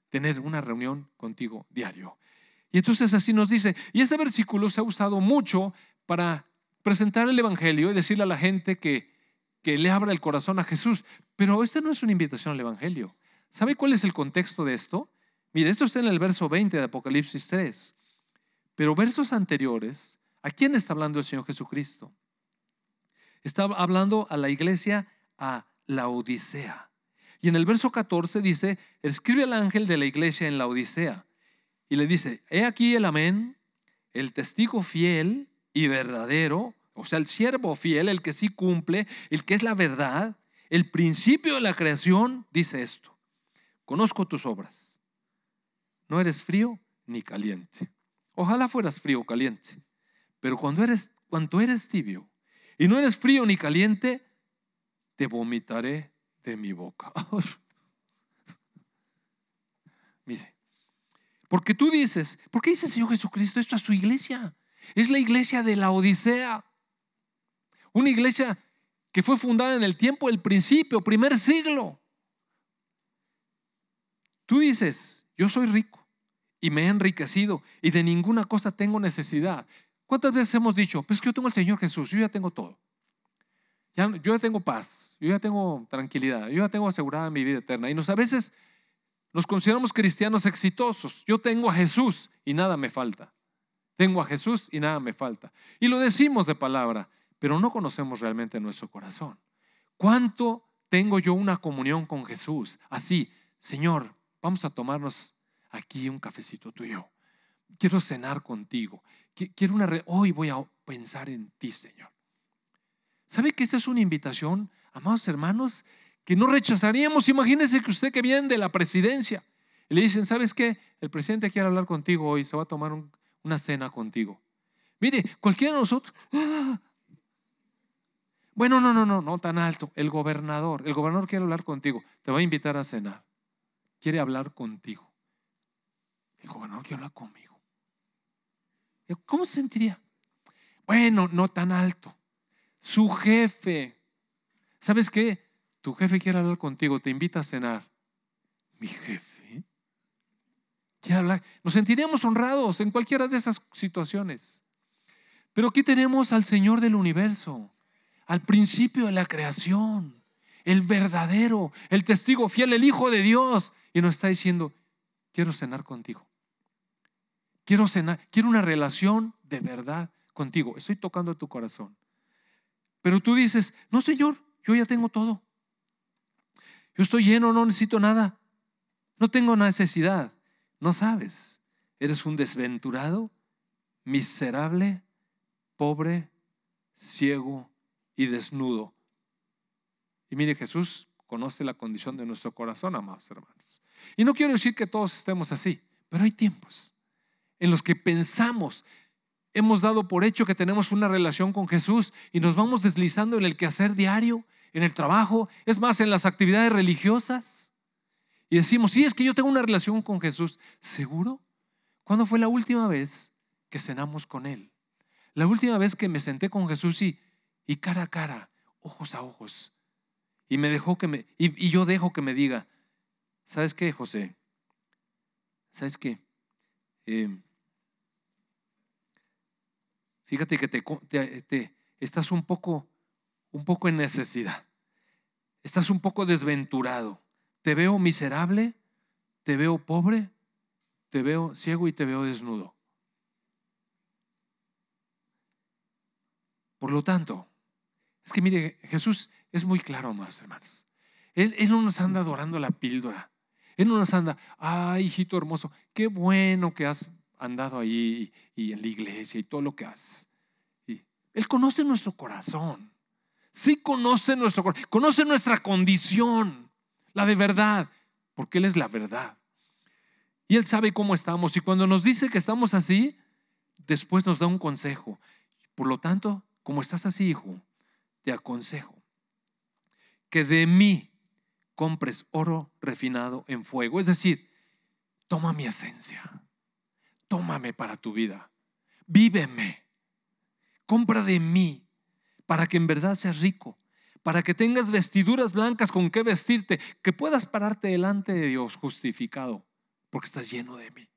S1: Tener una reunión contigo diario. Y entonces así nos dice, y este versículo se ha usado mucho para presentar el Evangelio y decirle a la gente que, que le abra el corazón a Jesús. Pero esta no es una invitación al Evangelio. ¿Sabe cuál es el contexto de esto? Mire, esto está en el verso 20 de Apocalipsis 3. Pero versos anteriores, ¿a quién está hablando el Señor Jesucristo? Está hablando a la iglesia, a la Odisea. Y en el verso 14 dice, escribe al ángel de la iglesia en la Odisea y le dice, he aquí el amén, el testigo fiel y verdadero, o sea, el siervo fiel, el que sí cumple, el que es la verdad, el principio de la creación, dice esto, conozco tus obras, no eres frío ni caliente. Ojalá fueras frío o caliente, pero cuando eres, cuando eres tibio y no eres frío ni caliente, te vomitaré de mi boca. <laughs> Porque tú dices, ¿por qué dice el Señor Jesucristo esto a su iglesia? Es la iglesia de la Odisea. Una iglesia que fue fundada en el tiempo del principio, primer siglo. Tú dices, yo soy rico y me he enriquecido y de ninguna cosa tengo necesidad. ¿Cuántas veces hemos dicho, pues que yo tengo al Señor Jesús, yo ya tengo todo? Ya, yo ya tengo paz, yo ya tengo tranquilidad, yo ya tengo asegurada mi vida eterna. Y nos, a veces nos consideramos cristianos exitosos. Yo tengo a Jesús y nada me falta. Tengo a Jesús y nada me falta. Y lo decimos de palabra, pero no conocemos realmente nuestro corazón. ¿Cuánto tengo yo una comunión con Jesús? Así, Señor, vamos a tomarnos aquí un cafecito tuyo. Quiero cenar contigo. Quiero una hoy voy a pensar en ti, Señor. ¿Sabe que esta es una invitación, amados hermanos, que no rechazaríamos? Imagínese que usted que viene de la presidencia y le dicen, ¿sabes qué? El presidente quiere hablar contigo hoy, se va a tomar una cena contigo. Mire, cualquiera de nosotros, ¡ah! Bueno, no, no, no, no tan alto. El gobernador, el gobernador quiere hablar contigo, te va a invitar a cenar, quiere hablar contigo. El gobernador quiere hablar conmigo. ¿Cómo se sentiría? Bueno, no tan alto su jefe. ¿Sabes qué? Tu jefe quiere hablar contigo, te invita a cenar. Mi jefe quiere hablar. Nos sentiríamos honrados en cualquiera de esas situaciones. Pero aquí tenemos al Señor del universo, al principio de la creación, el verdadero, el testigo fiel, el Hijo de Dios. Y nos está diciendo, quiero cenar contigo. Quiero cenar, quiero una relación de verdad contigo. Estoy tocando tu corazón. Pero tú dices, no Señor, yo ya tengo todo. Yo estoy lleno, no necesito nada. No tengo necesidad. No sabes. Eres un desventurado, miserable, pobre, ciego y desnudo. Y mire, Jesús conoce la condición de nuestro corazón, amados hermanos. Y no quiero decir que todos estemos así, pero hay tiempos en los que pensamos, hemos dado por hecho que tenemos una relación con Jesús y nos vamos deslizando en el quehacer diario, en el trabajo, es más, en las actividades religiosas. Y decimos, sí, es que yo tengo una relación con Jesús. ¿Seguro? ¿Cuándo fue la última vez que cenamos con Él? La última vez que me senté con Jesús y, y cara a cara, ojos a ojos. Y me dejó que me, y, yo dejo que me diga, ¿sabes qué, José? ¿Sabes qué? Eh, Fíjate que te, estás un poco, un poco en necesidad. Estás un poco desventurado. Te veo miserable, te veo pobre, te veo ciego y te veo desnudo. Por lo tanto, es que mire, Jesús es muy claro, más hermanos. Él, no nos anda adorando la píldora. Él no nos anda, ay, hijito hermoso, qué bueno que has andado ahí y en la iglesia y todo lo que haces. él conoce nuestro corazón. Sí conoce nuestro corazón, conoce nuestra condición, la de verdad, porque Él es la verdad. Y Él sabe cómo estamos. Y cuando nos dice que estamos así, después nos da un consejo. Por lo tanto, como estás así, hijo, te aconsejo que de mí compres oro refinado en fuego. Es decir, toma mi esencia tómame para tu vida, víveme, compra de mí para que en verdad seas rico, para que tengas vestiduras blancas con que vestirte, que puedas pararte delante de Dios justificado, porque estás lleno de mí.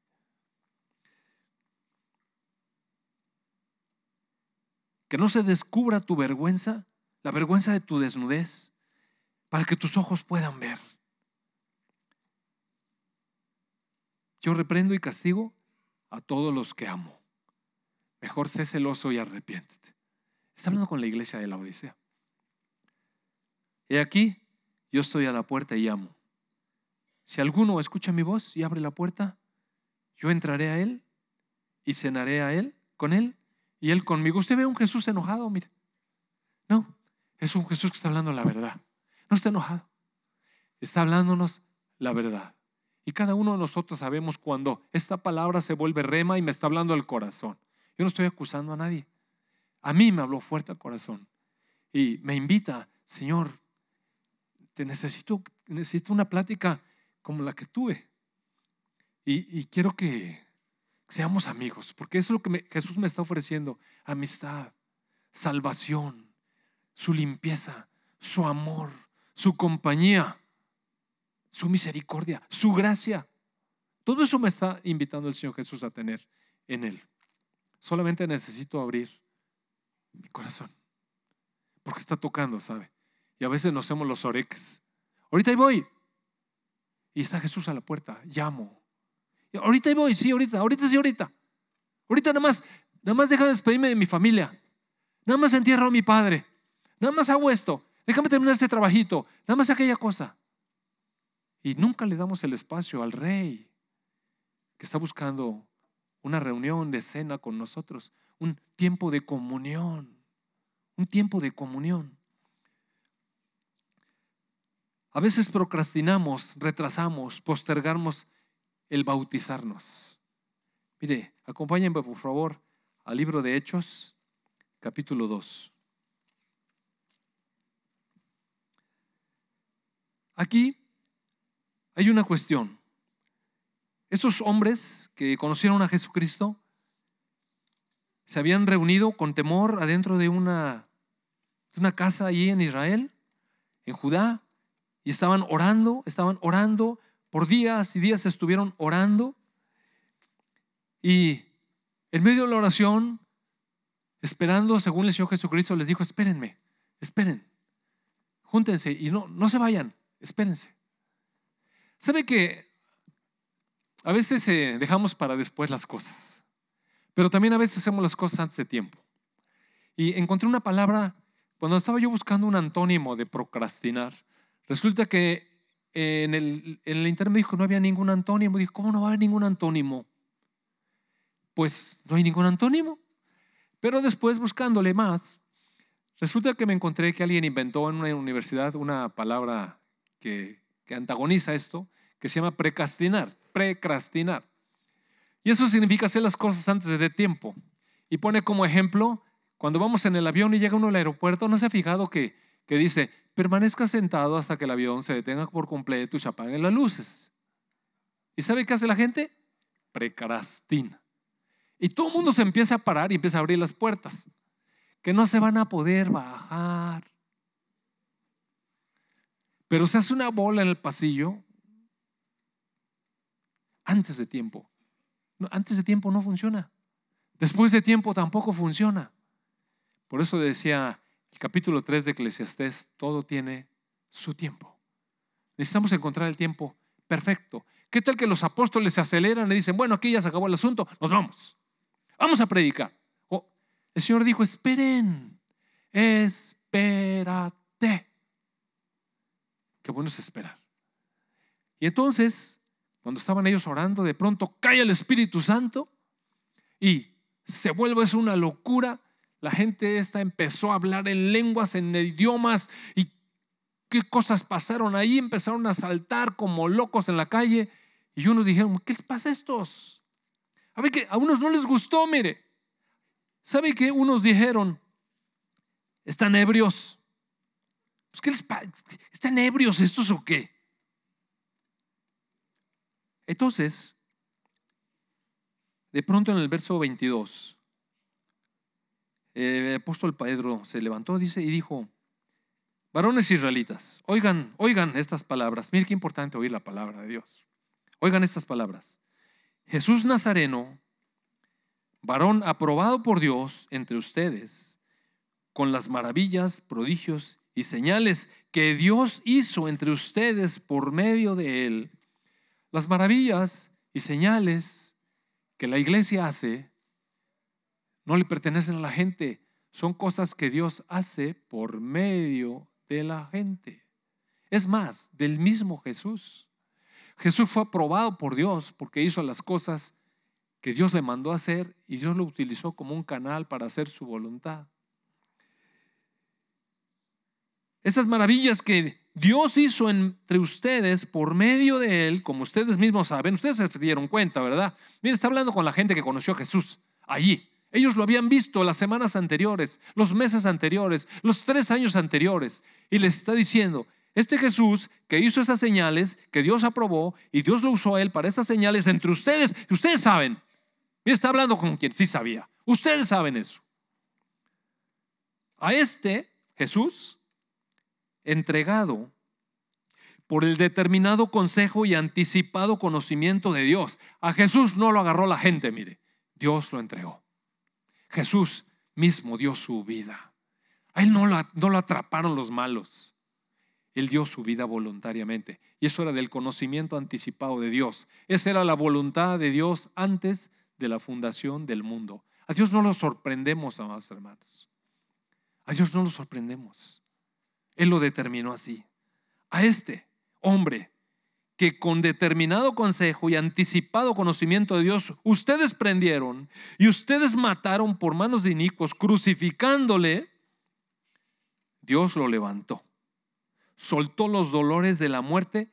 S1: Que no se descubra tu vergüenza, la vergüenza de tu desnudez, para que tus ojos puedan ver. Yo reprendo y castigo a todos los que amo. Mejor sé celoso y arrepiéntete. Está hablando con la iglesia de la Odisea. Y aquí, yo estoy a la puerta y amo. Si alguno escucha mi voz y abre la puerta, yo entraré a él y cenaré a él, con él y él conmigo. Usted ve un Jesús enojado, mire. No, es un Jesús que está hablando la verdad. No está enojado. Está hablándonos la verdad. Y cada uno de nosotros sabemos cuando esta palabra se vuelve rema y me está hablando al corazón. Yo no estoy acusando a nadie. A mí me habló fuerte al corazón. Y me invita, Señor, te necesito, necesito una plática como la que tuve. Y, quiero que seamos amigos, porque eso es lo que Jesús me está ofreciendo. Amistad, salvación, su limpieza, su amor, su compañía, su misericordia, su gracia. Todo eso me está invitando el Señor Jesús a tener en Él. Solamente necesito abrir mi corazón, porque está tocando, ¿sabe? Y a veces nos hacemos los oreques. Ahorita ahí voy. Y está Jesús a la puerta, llamo. ahorita ahí voy, sí, ahorita, ahorita sí, ahorita. Ahorita nada más, nada más déjame despedirme de mi familia. Nada más entierro a mi padre. Nada más hago esto. Déjame terminar este trabajito. Nada más aquella cosa. Y nunca le damos el espacio al rey que está buscando una reunión de cena con nosotros, un tiempo de comunión, un tiempo de comunión. A veces procrastinamos, retrasamos, postergamos el bautizarnos. Mire, acompáñenme por favor al libro de Hechos, capítulo 2. Aquí hay una cuestión. Esos hombres que conocieron a Jesucristo se habían reunido con temor adentro de una, una casa allí en Israel, en Judá, y estaban orando, estaban orando, por días y días estuvieron orando. Y en medio de la oración, esperando, según el Señor Jesucristo, les dijo, espérenme, esperen, júntense y no, no se vayan, espérense. ¿Sabe que a veces eh, dejamos para después las cosas, pero también a veces hacemos las cosas antes de tiempo. Y encontré una palabra, cuando estaba yo buscando un antónimo de procrastinar, resulta que en el, en el internet dijo no había ningún antónimo. Dije, ¿cómo no va a haber ningún antónimo? Pues no hay ningún antónimo. Pero después buscándole más, resulta que me encontré que alguien inventó en una universidad una palabra que, que antagoniza esto, que se llama precrastinar precrastinar. Y eso significa hacer las cosas antes de tiempo. Y pone como ejemplo, cuando vamos en el avión y llega uno al aeropuerto, ¿no se ha fijado que, que dice, permanezca sentado hasta que el avión se detenga por completo y se apaguen las luces? ¿Y sabe qué hace la gente? Precrastina. Y todo el mundo se empieza a parar y empieza a abrir las puertas, que no se van a poder bajar. Pero se hace una bola en el pasillo antes de tiempo. antes de tiempo no funciona. Después de tiempo tampoco funciona. Por eso decía el capítulo 3 de Eclesiastés, todo tiene su tiempo. Necesitamos encontrar el tiempo perfecto. ¿Qué tal que los apóstoles se aceleran y dicen, bueno, aquí ya se acabó el asunto, nos vamos. Vamos a predicar. el Señor dijo, esperen, espérate. Qué bueno es esperar. Y entonces cuando estaban ellos orando, de pronto cae el Espíritu Santo y se vuelve eso una locura. La gente esta empezó a hablar en lenguas, en idiomas y qué cosas pasaron ahí. Empezaron a saltar como locos en la calle y unos dijeron, ¿qué les pasa a estos? A ver que a unos no les gustó, mire. ¿Sabe qué? Unos dijeron, están ebrios. Pues. ¿Están ebrios estos o qué? Entonces, de pronto en el verso 22, el apóstol Pedro se levantó dice, y dijo, varones israelitas, oigan, oigan estas palabras. Miren qué importante oír la palabra de Dios. Oigan estas palabras. Jesús Nazareno, varón aprobado por Dios entre ustedes, con las maravillas, prodigios y señales que Dios hizo entre ustedes por medio de él las maravillas y señales que la iglesia hace no le pertenecen a la gente, son cosas que Dios hace por medio de la gente. Es más, del mismo Jesús. Jesús fue aprobado por Dios porque hizo las cosas que Dios le mandó hacer y Dios lo utilizó como un canal para hacer su voluntad. Esas maravillas que Dios hizo entre ustedes por medio de Él, como ustedes mismos saben, ustedes se dieron cuenta, ¿verdad? Mira, está hablando con la gente que conoció a Jesús allí. Ellos lo habían visto las semanas anteriores, los meses anteriores, los tres años anteriores, y les está diciendo, Este Jesús que hizo esas señales, que Dios aprobó y Dios lo usó a él para esas señales entre ustedes, ustedes saben. Y está hablando con quien sí sabía. Ustedes saben eso. A este Jesús, entregado por el determinado consejo y anticipado conocimiento de Dios. A Jesús no lo agarró la gente, mire, Dios lo entregó. Jesús mismo dio su vida. A él no lo, atraparon los malos. Él dio su vida voluntariamente. Y eso era del conocimiento anticipado de Dios. Esa era la voluntad de Dios antes de la fundación del mundo. A Dios no lo sorprendemos, amados hermanos. A Dios no lo sorprendemos. Él lo determinó así. A este hombre que con determinado consejo y anticipado conocimiento de Dios, ustedes prendieron y ustedes mataron por manos de inicuos, crucificándole, Dios lo levantó. Soltó los dolores de la muerte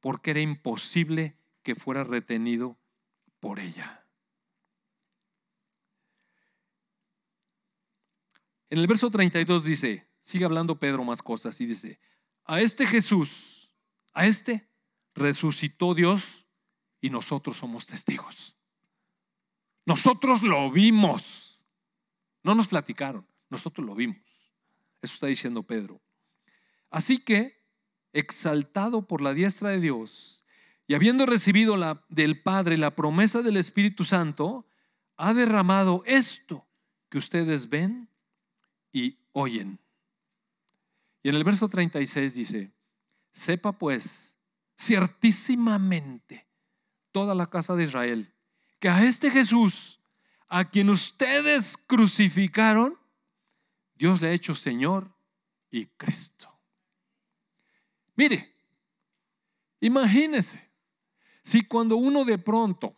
S1: porque era imposible que fuera retenido por ella. En el verso 32 dice, sigue hablando Pedro más cosas y dice, a este Jesús, a este resucitó Dios y nosotros somos testigos. Nosotros lo vimos. No nos platicaron, nosotros lo vimos. Eso está diciendo Pedro. Así que, exaltado por la diestra de Dios y habiendo recibido la, del Padre la promesa del Espíritu Santo, ha derramado esto que ustedes ven y oyen. Y en el verso 36 dice, sepa pues ciertísimamente toda la casa de Israel que a este Jesús, a quien ustedes crucificaron, Dios le ha hecho Señor y Cristo. Mire, imagínese, si cuando uno de pronto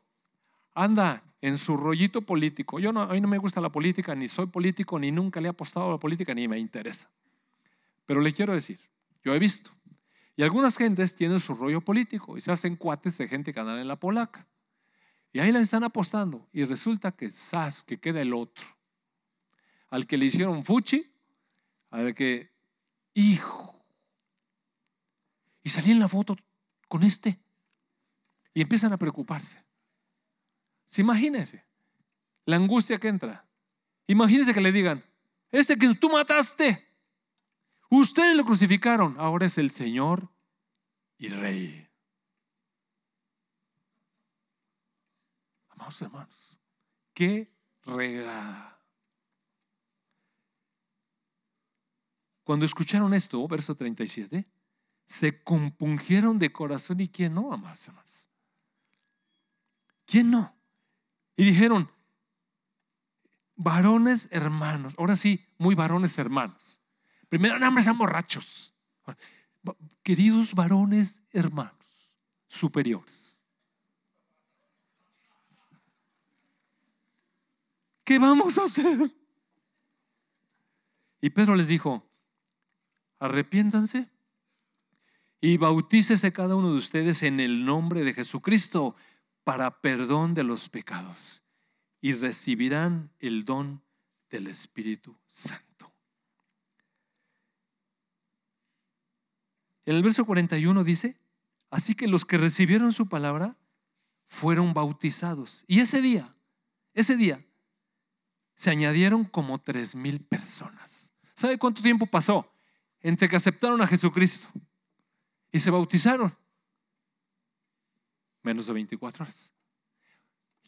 S1: anda en su rollito político. Yo no, a mí no me gusta la política, ni soy político, ni nunca le he apostado a la política, ni me interesa. Pero le quiero decir, yo he visto. Y algunas gentes tienen su rollo político y se hacen cuates de gente que andan en la polaca. Y ahí la están apostando. Y resulta que sas, que queda el otro. Al que le hicieron fuchi, al que, hijo. Y salí en la foto con este. Y empiezan a preocuparse. Imagínense la angustia que entra. Imagínense que le digan, ese que tú mataste, ustedes lo crucificaron, ahora es el Señor y Rey. Amados hermanos, qué regada. Cuando escucharon esto, verso 37, se compungieron de corazón y quién no, amados hermanos. ¿Quién no? Y dijeron, varones hermanos, ahora sí, muy varones hermanos. Primero, no, están borrachos. Queridos varones hermanos, superiores. ¿Qué vamos a hacer? Y Pedro les dijo, arrepiéntanse y bautícese cada uno de ustedes en el nombre de Jesucristo para perdón de los pecados y recibirán el don del Espíritu Santo. En el verso 41 dice, así que los que recibieron su palabra fueron bautizados. Y ese día, ese día, se añadieron como tres mil personas. ¿Sabe cuánto tiempo pasó entre que aceptaron a Jesucristo y se bautizaron? menos de 24 horas.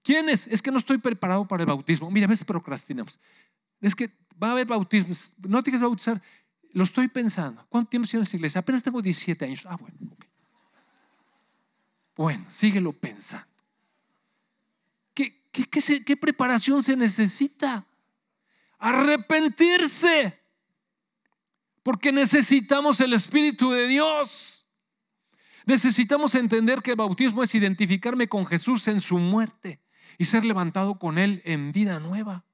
S1: ¿Quiénes? Es que no estoy preparado para el bautismo. Mira, a veces procrastinamos. Es que va a haber bautismo. No tienes que bautizar. Lo estoy pensando. ¿Cuánto tiempo en esa iglesia? Apenas tengo 17 años. Ah, bueno. Bueno, síguelo pensando. ¿Qué, qué, qué, qué preparación se necesita? Arrepentirse. Porque necesitamos el Espíritu de Dios. Necesitamos entender que el bautismo es identificarme con Jesús en su muerte y ser levantado con Él en vida nueva.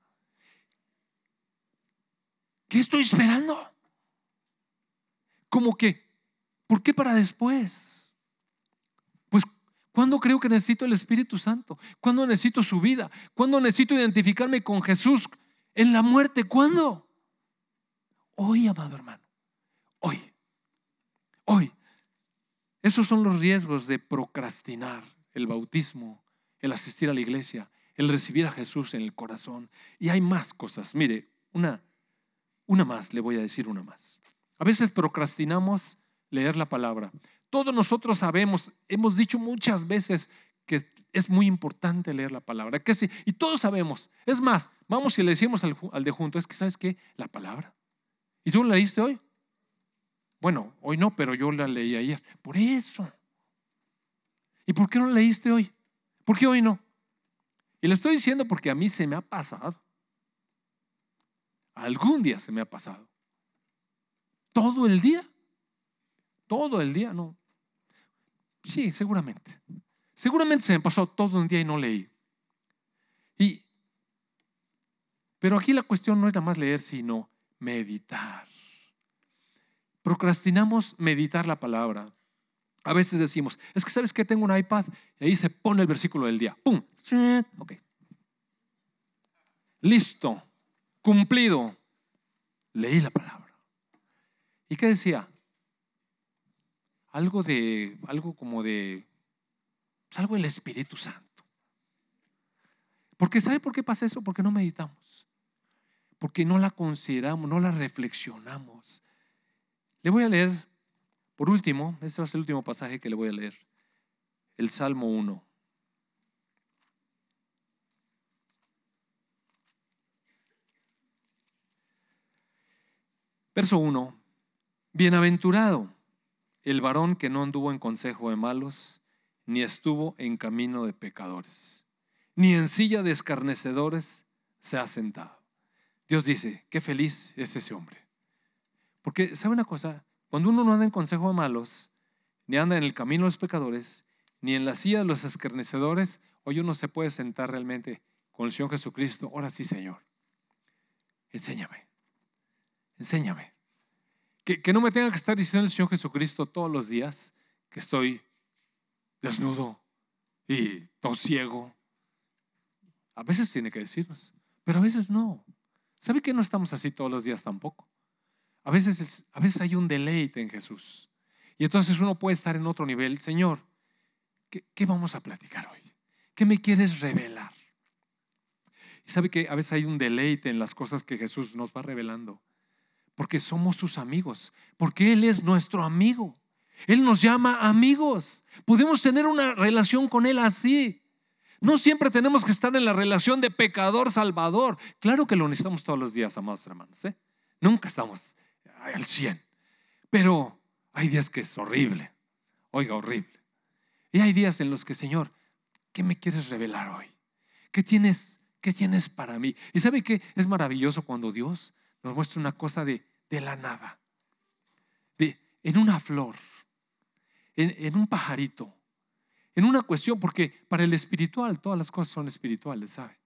S1: ¿Qué estoy esperando? Como que, ¿por qué para después? Pues, ¿cuándo creo que necesito el Espíritu Santo? ¿Cuándo necesito su vida? ¿Cuándo necesito identificarme con Jesús en la muerte? ¿Cuándo? Hoy, amado hermano. Hoy. Hoy. Esos son los riesgos de procrastinar el bautismo, el asistir a la iglesia, el recibir a Jesús en el corazón. Y hay más cosas. Mire, una, una más, le voy a decir una más. A veces procrastinamos leer la palabra. Todos nosotros sabemos, hemos dicho muchas veces que es muy importante leer la palabra. Que sí, y todos sabemos. Es más, vamos y le decimos al, al de junto, es que sabes qué, la palabra. ¿Y tú la leíste hoy? Bueno, hoy no, pero yo la leí ayer. Por eso. ¿Y por qué no la leíste hoy? ¿Por qué hoy no? Y le estoy diciendo porque a mí se me ha pasado. Algún día se me ha pasado. Todo el día. Todo el día, no. Sí, seguramente. Seguramente se me pasó todo un día y no leí. Y, pero aquí la cuestión no es nada más leer, sino meditar. Procrastinamos meditar la palabra. A veces decimos, es que sabes que tengo un iPad y ahí se pone el versículo del día. ¡Pum! Ok. Listo. Cumplido. Leí la palabra. ¿Y qué decía? Algo de, algo como de, pues algo del Espíritu Santo. Porque ¿sabe por qué pasa eso? Porque no meditamos. Porque no la consideramos, no la reflexionamos. Le voy a leer, por último, este va a ser el último pasaje que le voy a leer, el Salmo 1. Verso 1. Bienaventurado el varón que no anduvo en consejo de malos, ni estuvo en camino de pecadores, ni en silla de escarnecedores se ha sentado. Dios dice, qué feliz es ese hombre. Porque, ¿sabe una cosa? Cuando uno no anda en consejo de malos, ni anda en el camino de los pecadores, ni en la silla de los escarnecedores, hoy uno se puede sentar realmente con el Señor Jesucristo. Ahora sí, Señor, enséñame, enséñame. Que, no me tenga que estar diciendo el Señor Jesucristo todos los días que estoy desnudo y todo ciego. A veces tiene que decirnos, pero a veces no. ¿Sabe que no estamos así todos los días tampoco? A veces, a veces hay un deleite en Jesús. Y entonces uno puede estar en otro nivel. Señor, ¿qué, qué vamos a platicar hoy? ¿Qué me quieres revelar? Y sabe que a veces hay un deleite en las cosas que Jesús nos va revelando. Porque somos sus amigos. Porque Él es nuestro amigo. Él nos llama amigos. Podemos tener una relación con Él así. No siempre tenemos que estar en la relación de pecador-salvador. Claro que lo necesitamos todos los días, amados hermanos. ¿eh? Nunca estamos al 100. Pero hay días que es horrible, oiga, horrible. Y hay días en los que, Señor, ¿qué me quieres revelar hoy? ¿Qué tienes, qué tienes para mí? Y sabe que es maravilloso cuando Dios nos muestra una cosa de, de la nada, de, en una flor, en, en un pajarito, en una cuestión, porque para el espiritual todas las cosas son espirituales, ¿sabe?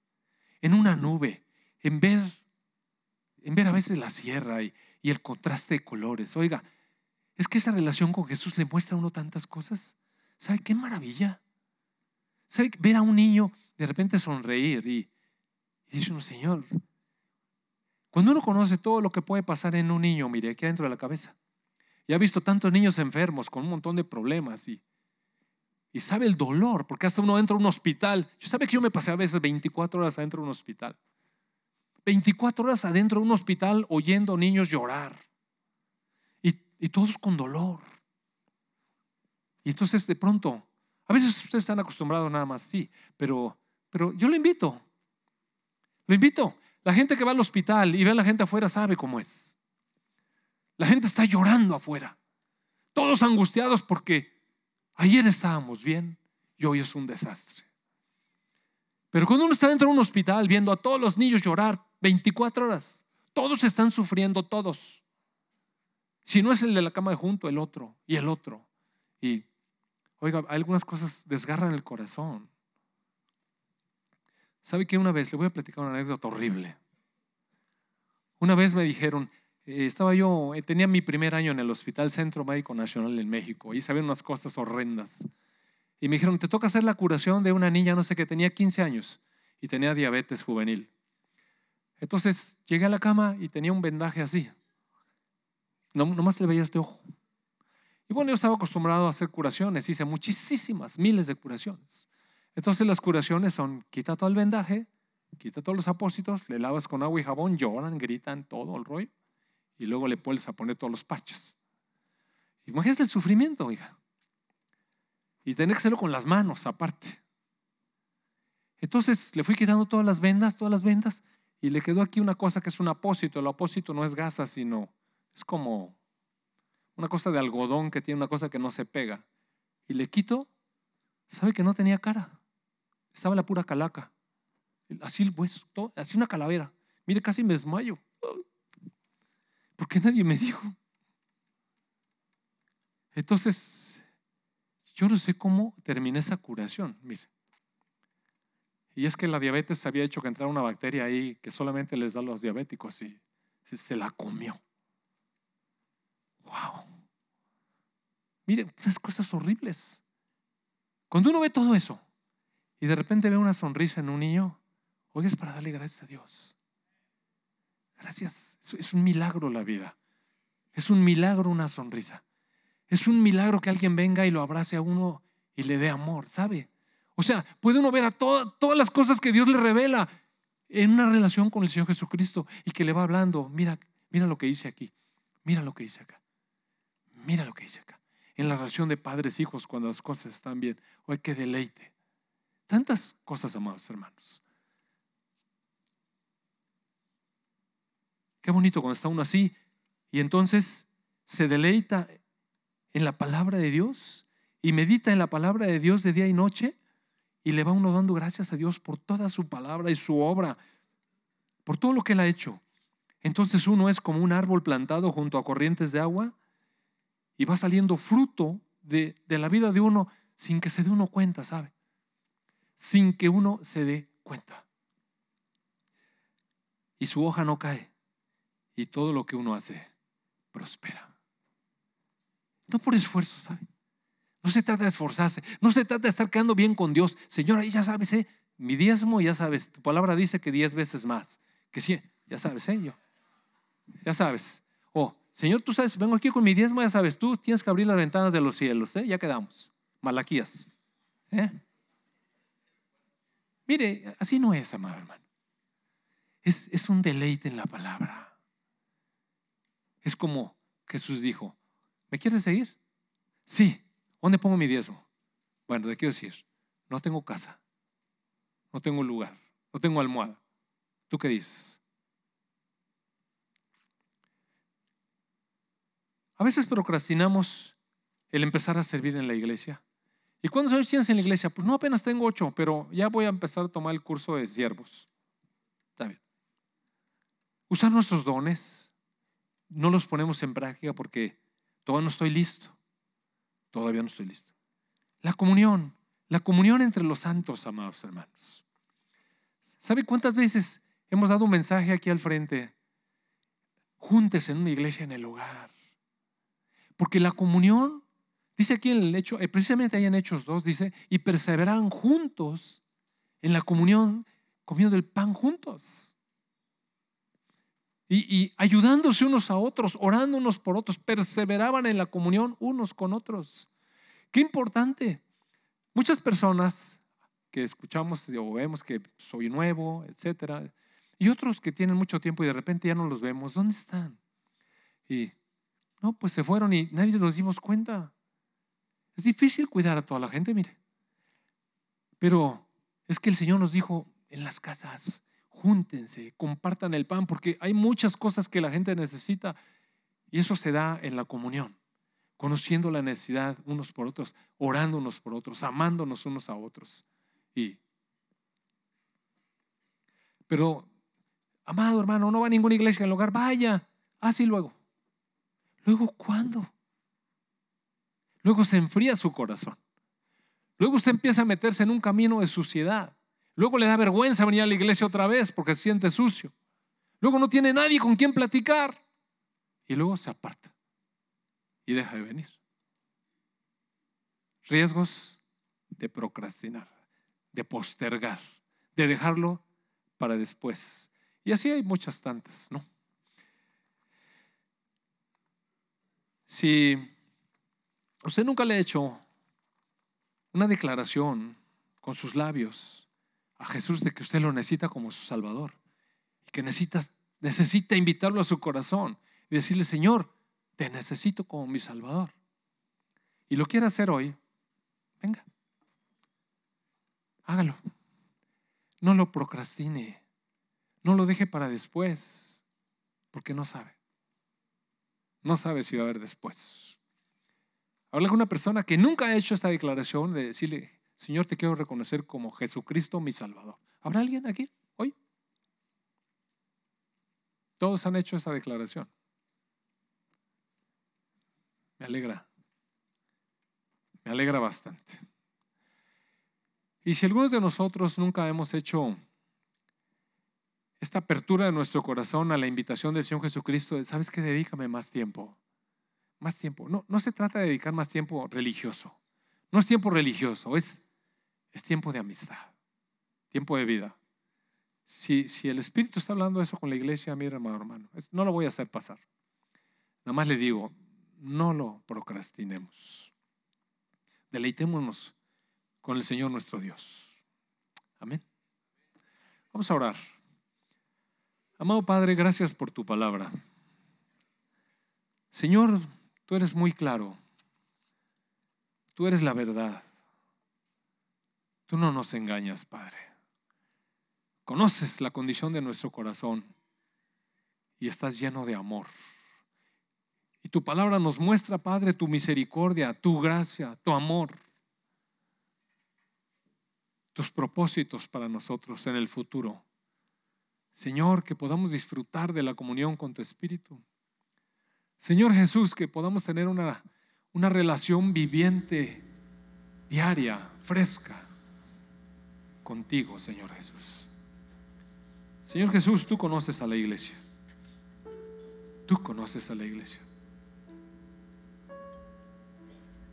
S1: En una nube, en ver, en ver a veces la sierra y, el contraste de colores. Oiga, es que esa relación con Jesús le muestra a uno tantas cosas. ¿Sabe qué maravilla? ¿Sabe ver a un niño de repente sonreír y, dice Señor, cuando uno conoce todo lo que puede pasar en un niño, mire, aquí adentro de la cabeza, y ha visto tantos niños enfermos con un montón de problemas y, sabe el dolor, porque hasta uno entra a un hospital. Yo sabe que yo me pasé a veces 24 horas adentro de un hospital. 24 horas adentro de un hospital oyendo niños llorar. Y, y todos con dolor. Y entonces de pronto, a veces ustedes están acostumbrados nada más, sí, pero, pero yo lo invito. Lo invito. La gente que va al hospital y ve a la gente afuera sabe cómo es. La gente está llorando afuera. Todos angustiados porque ayer estábamos bien y hoy es un desastre. Pero cuando uno está dentro de un hospital viendo a todos los niños llorar, 24 horas. Todos están sufriendo, todos. Si no es el de la cama de junto, el otro y el otro. Y, oiga, algunas cosas desgarran el corazón. ¿Sabe que una vez, le voy a platicar una anécdota horrible. Una vez me dijeron, eh, estaba yo, eh, tenía mi primer año en el Hospital Centro Médico Nacional en México, y sabían unas cosas horrendas. Y me dijeron, te toca hacer la curación de una niña, no sé qué, tenía 15 años y tenía diabetes juvenil. Entonces llegué a la cama y tenía un vendaje así. No, nomás le veía este ojo. Y bueno, yo estaba acostumbrado a hacer curaciones, hice muchísimas, miles de curaciones. Entonces las curaciones son, quita todo el vendaje, quita todos los apósitos, le lavas con agua y jabón, lloran, gritan, todo el rollo, y luego le puedes a poner todos los parches. Imagínense el sufrimiento, hija. Y tener que hacerlo con las manos aparte. Entonces le fui quitando todas las vendas, todas las vendas, y le quedó aquí una cosa que es un apósito. El apósito no es gasa, sino es como una cosa de algodón que tiene una cosa que no se pega. Y le quito, sabe que no tenía cara. Estaba la pura calaca. Así el hueso, así una calavera. Mire, casi me desmayo. ¿Por qué nadie me dijo? Entonces, yo no sé cómo terminé esa curación. Mire. Y es que la diabetes había hecho que entrara una bacteria ahí que solamente les da a los diabéticos y se la comió. Wow. Miren, unas cosas horribles. Cuando uno ve todo eso y de repente ve una sonrisa en un niño, hoy es para darle gracias a Dios. Gracias. Es un milagro la vida. Es un milagro una sonrisa. Es un milagro que alguien venga y lo abrace a uno y le dé amor, ¿sabe? O sea, puede uno ver a todas las cosas que Dios le revela en una relación con el Señor Jesucristo y que le va hablando, mira, mira lo que dice aquí, mira lo que dice acá. Mira lo que dice acá. En la relación de padres hijos, cuando las cosas están bien. Hoy qué deleite. Tantas cosas, amados hermanos. Qué bonito cuando está uno así y entonces se deleita en la palabra de Dios y medita en la palabra de Dios de día y noche y le va uno dando gracias a Dios por toda su palabra y su obra, por todo lo que Él ha hecho. Entonces uno es como un árbol plantado junto a corrientes de agua y va saliendo fruto de, la vida de uno sin que se dé uno cuenta, ¿sabe? Sin que uno se dé cuenta. Y su hoja no cae. Y todo lo que uno hace prospera. No por esfuerzo, ¿sabe? No se trata de esforzarse, no se trata de estar quedando bien con Dios. Señor, ahí ya sabes, ¿eh? mi diezmo, ya sabes, tu palabra dice que diez veces más, que sí, ya sabes, ¿eh? Yo, ya sabes. Oh, Señor, tú sabes, vengo aquí con mi diezmo, ya sabes, tú tienes que abrir las ventanas de los cielos, ¿eh? ya quedamos. Malaquías. ¿eh? Mire, así no es, amado hermano. Es, es un deleite en la palabra. Es como Jesús dijo, ¿me quieres seguir? Sí. ¿Dónde pongo mi diezmo? Bueno, te quiero decir, no tengo casa, no tengo lugar, no tengo almohada. ¿Tú qué dices? A veces procrastinamos el empezar a servir en la iglesia. ¿Y cuántos años tienes en la iglesia? Pues no, apenas tengo ocho, pero ya voy a empezar a tomar el curso de siervos. Está bien. Usar nuestros dones, no los ponemos en práctica porque todavía no estoy listo. Todavía no estoy listo. La comunión, la comunión entre los santos, amados hermanos. ¿Sabe cuántas veces hemos dado un mensaje aquí al frente? Juntes en una iglesia en el hogar. Porque la comunión, dice aquí en el hecho, eh, precisamente ahí en Hechos 2, dice, y perseveran juntos en la comunión, comiendo el pan juntos. Y, ayudándose unos a otros, orando unos por otros, perseveraban en la comunión unos con otros. Qué importante. Muchas personas que escuchamos o vemos que soy nuevo, etcétera, y otros que tienen mucho tiempo y de repente ya no los vemos, ¿dónde están? Y no, pues se fueron y nadie nos dimos cuenta. Es difícil cuidar a toda la gente, mire. Pero es que el Señor nos dijo en las casas, júntense, compartan el pan, porque hay muchas cosas que la gente necesita y eso se da en la comunión, conociendo la necesidad unos por otros, orando unos por otros, amándonos unos a otros. Y, pero, amado hermano, no va a ninguna iglesia en el hogar, vaya, así luego. Luego, ¿cuándo? Luego se enfría su corazón. Luego usted empieza a meterse en un camino de suciedad. Luego le da vergüenza venir a la iglesia otra vez porque se siente sucio. Luego no tiene nadie con quien platicar. Y luego se aparta y deja de venir. Riesgos de procrastinar, de postergar, de dejarlo para después. Y así hay muchas tantas, ¿no? Si Usted nunca le ha hecho una declaración con sus labios a Jesús de que usted lo necesita como su Salvador y que necesita, invitarlo a su corazón y decirle, Señor, te necesito como mi Salvador. Y lo quiere hacer hoy, venga, hágalo. No lo procrastine, no lo deje para después, porque no sabe. No sabe si va a haber después. Habla con una persona que nunca ha hecho esta declaración de decirle, Señor, te quiero reconocer como Jesucristo mi Salvador. ¿Habrá alguien aquí hoy? Todos han hecho esa declaración. Me alegra. Me alegra bastante. Y si algunos de nosotros nunca hemos hecho esta apertura de nuestro corazón a la invitación del Señor Jesucristo, ¿sabes qué? Dedícame más tiempo más tiempo. No, no se trata de dedicar más tiempo religioso. No es tiempo religioso, es, es tiempo de amistad, tiempo de vida. Si, si el Espíritu está hablando eso con la iglesia, mira hermano, hermano, no lo voy a hacer pasar. Nada más le digo, no lo procrastinemos. Deleitémonos con el Señor nuestro Dios. Amén. Vamos a orar. Amado Padre, gracias por tu palabra. Señor, Tú eres muy claro. Tú eres la verdad. Tú no nos engañas, Padre. Conoces la condición de nuestro corazón y estás lleno de amor. Y tu palabra nos muestra, Padre, tu misericordia, tu gracia, tu amor, tus propósitos para nosotros en el futuro. Señor, que podamos disfrutar de la comunión con tu Espíritu. Señor Jesús, que podamos tener una, una relación viviente, diaria, fresca, contigo, Señor Jesús. Señor Jesús, tú conoces a la iglesia. Tú conoces a la iglesia.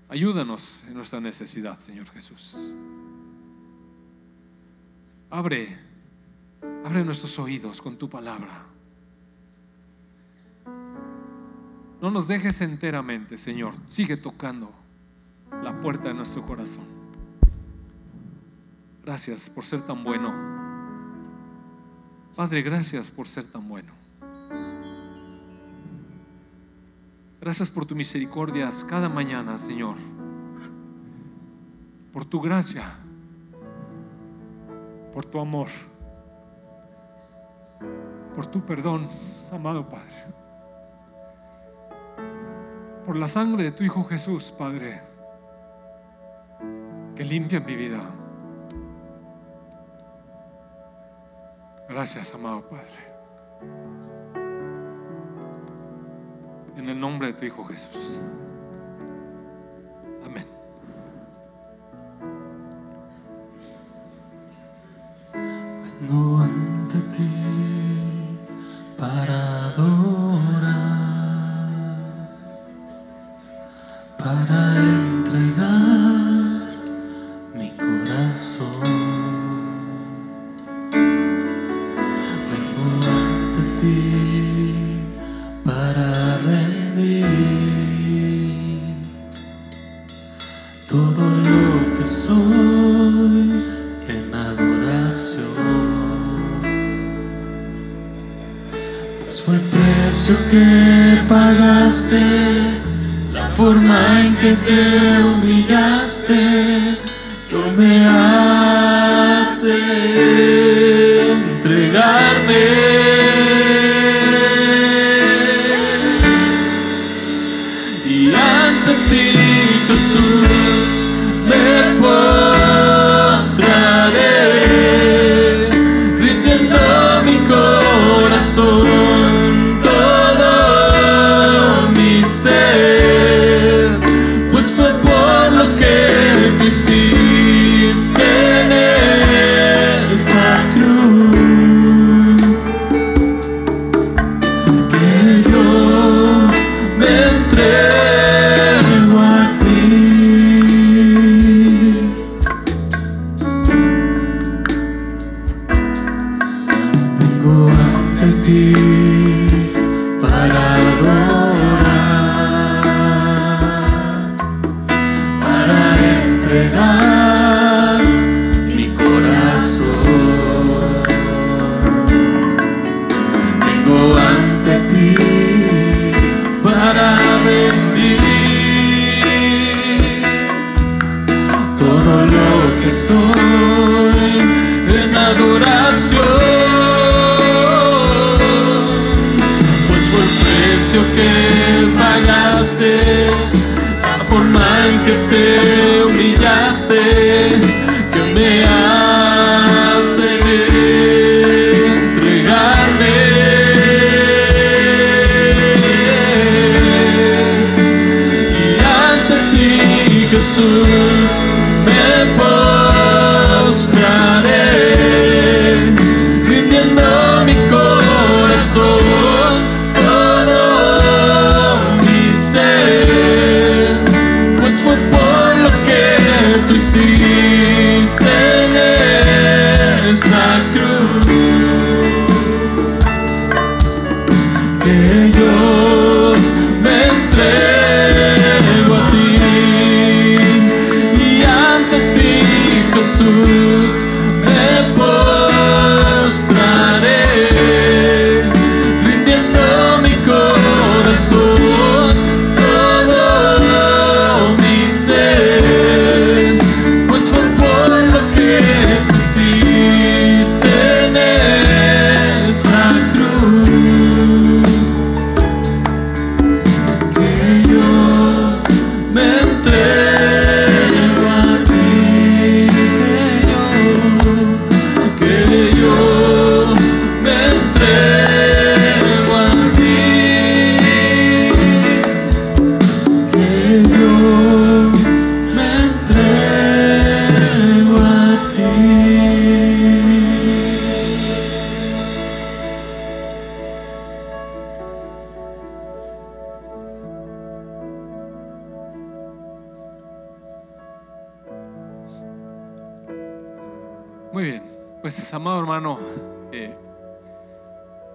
S1: Ayúdanos en nuestra necesidad, Señor Jesús. Abre, abre nuestros oídos con tu palabra. No nos dejes enteramente, Señor. Sigue tocando la puerta de nuestro corazón. Gracias por ser tan bueno. Padre, gracias por ser tan bueno. Gracias por tu misericordia cada mañana, Señor. Por tu gracia. Por tu amor. Por tu perdón, amado Padre por la sangre de tu Hijo Jesús, Padre, que limpia mi vida. Gracias, amado Padre. En el nombre de tu Hijo Jesús.
S2: trust beauty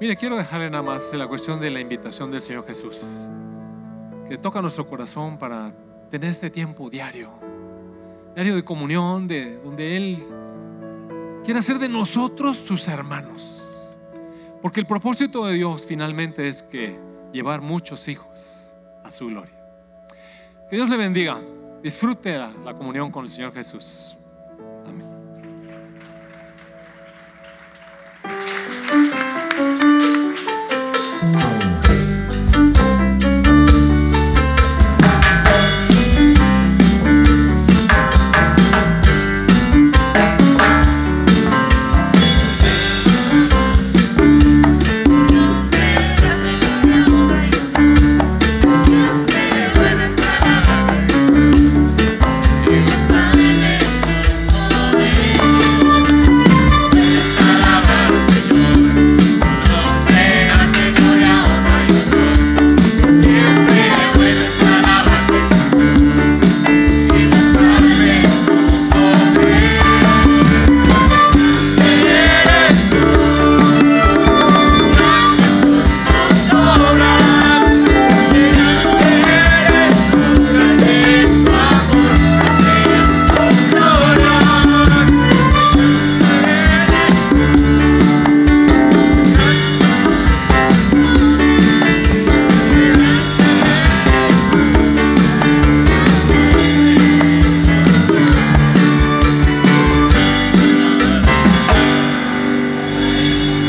S2: Mire, quiero dejarle nada más la cuestión de la invitación del Señor Jesús, que toca nuestro corazón para tener este tiempo diario, diario de comunión, de donde Él quiere hacer de nosotros sus hermanos. Porque el propósito de Dios finalmente es que llevar muchos hijos a su gloria. Que Dios le bendiga. Disfrute la comunión con el Señor Jesús. Amén.